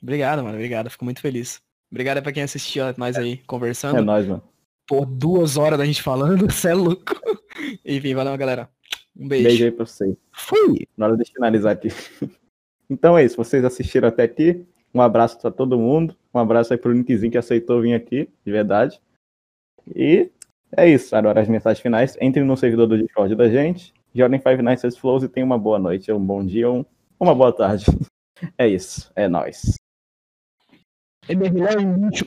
Obrigado, mano, obrigado. Fico muito feliz. Obrigado pra quem assistiu nós aí É conversando. nóis, mano. Por duas horas da gente falando, cê é louco. Enfim, valeu, galera. Um beijo. Beijo aí pra vocês. Fui! Na hora de finalizar aqui. Então é isso, vocês assistiram até aqui. Um abraço pra todo mundo. Um abraço aí pro Nickzinho que aceitou vir aqui, de verdade. E é isso. Agora as mensagens finais. Entre no servidor do Discord da gente. Joguem Five Nights at Flows e tenham uma boa noite, um bom dia, um, uma boa tarde. É isso. É nóis. É mergulhar em lixo.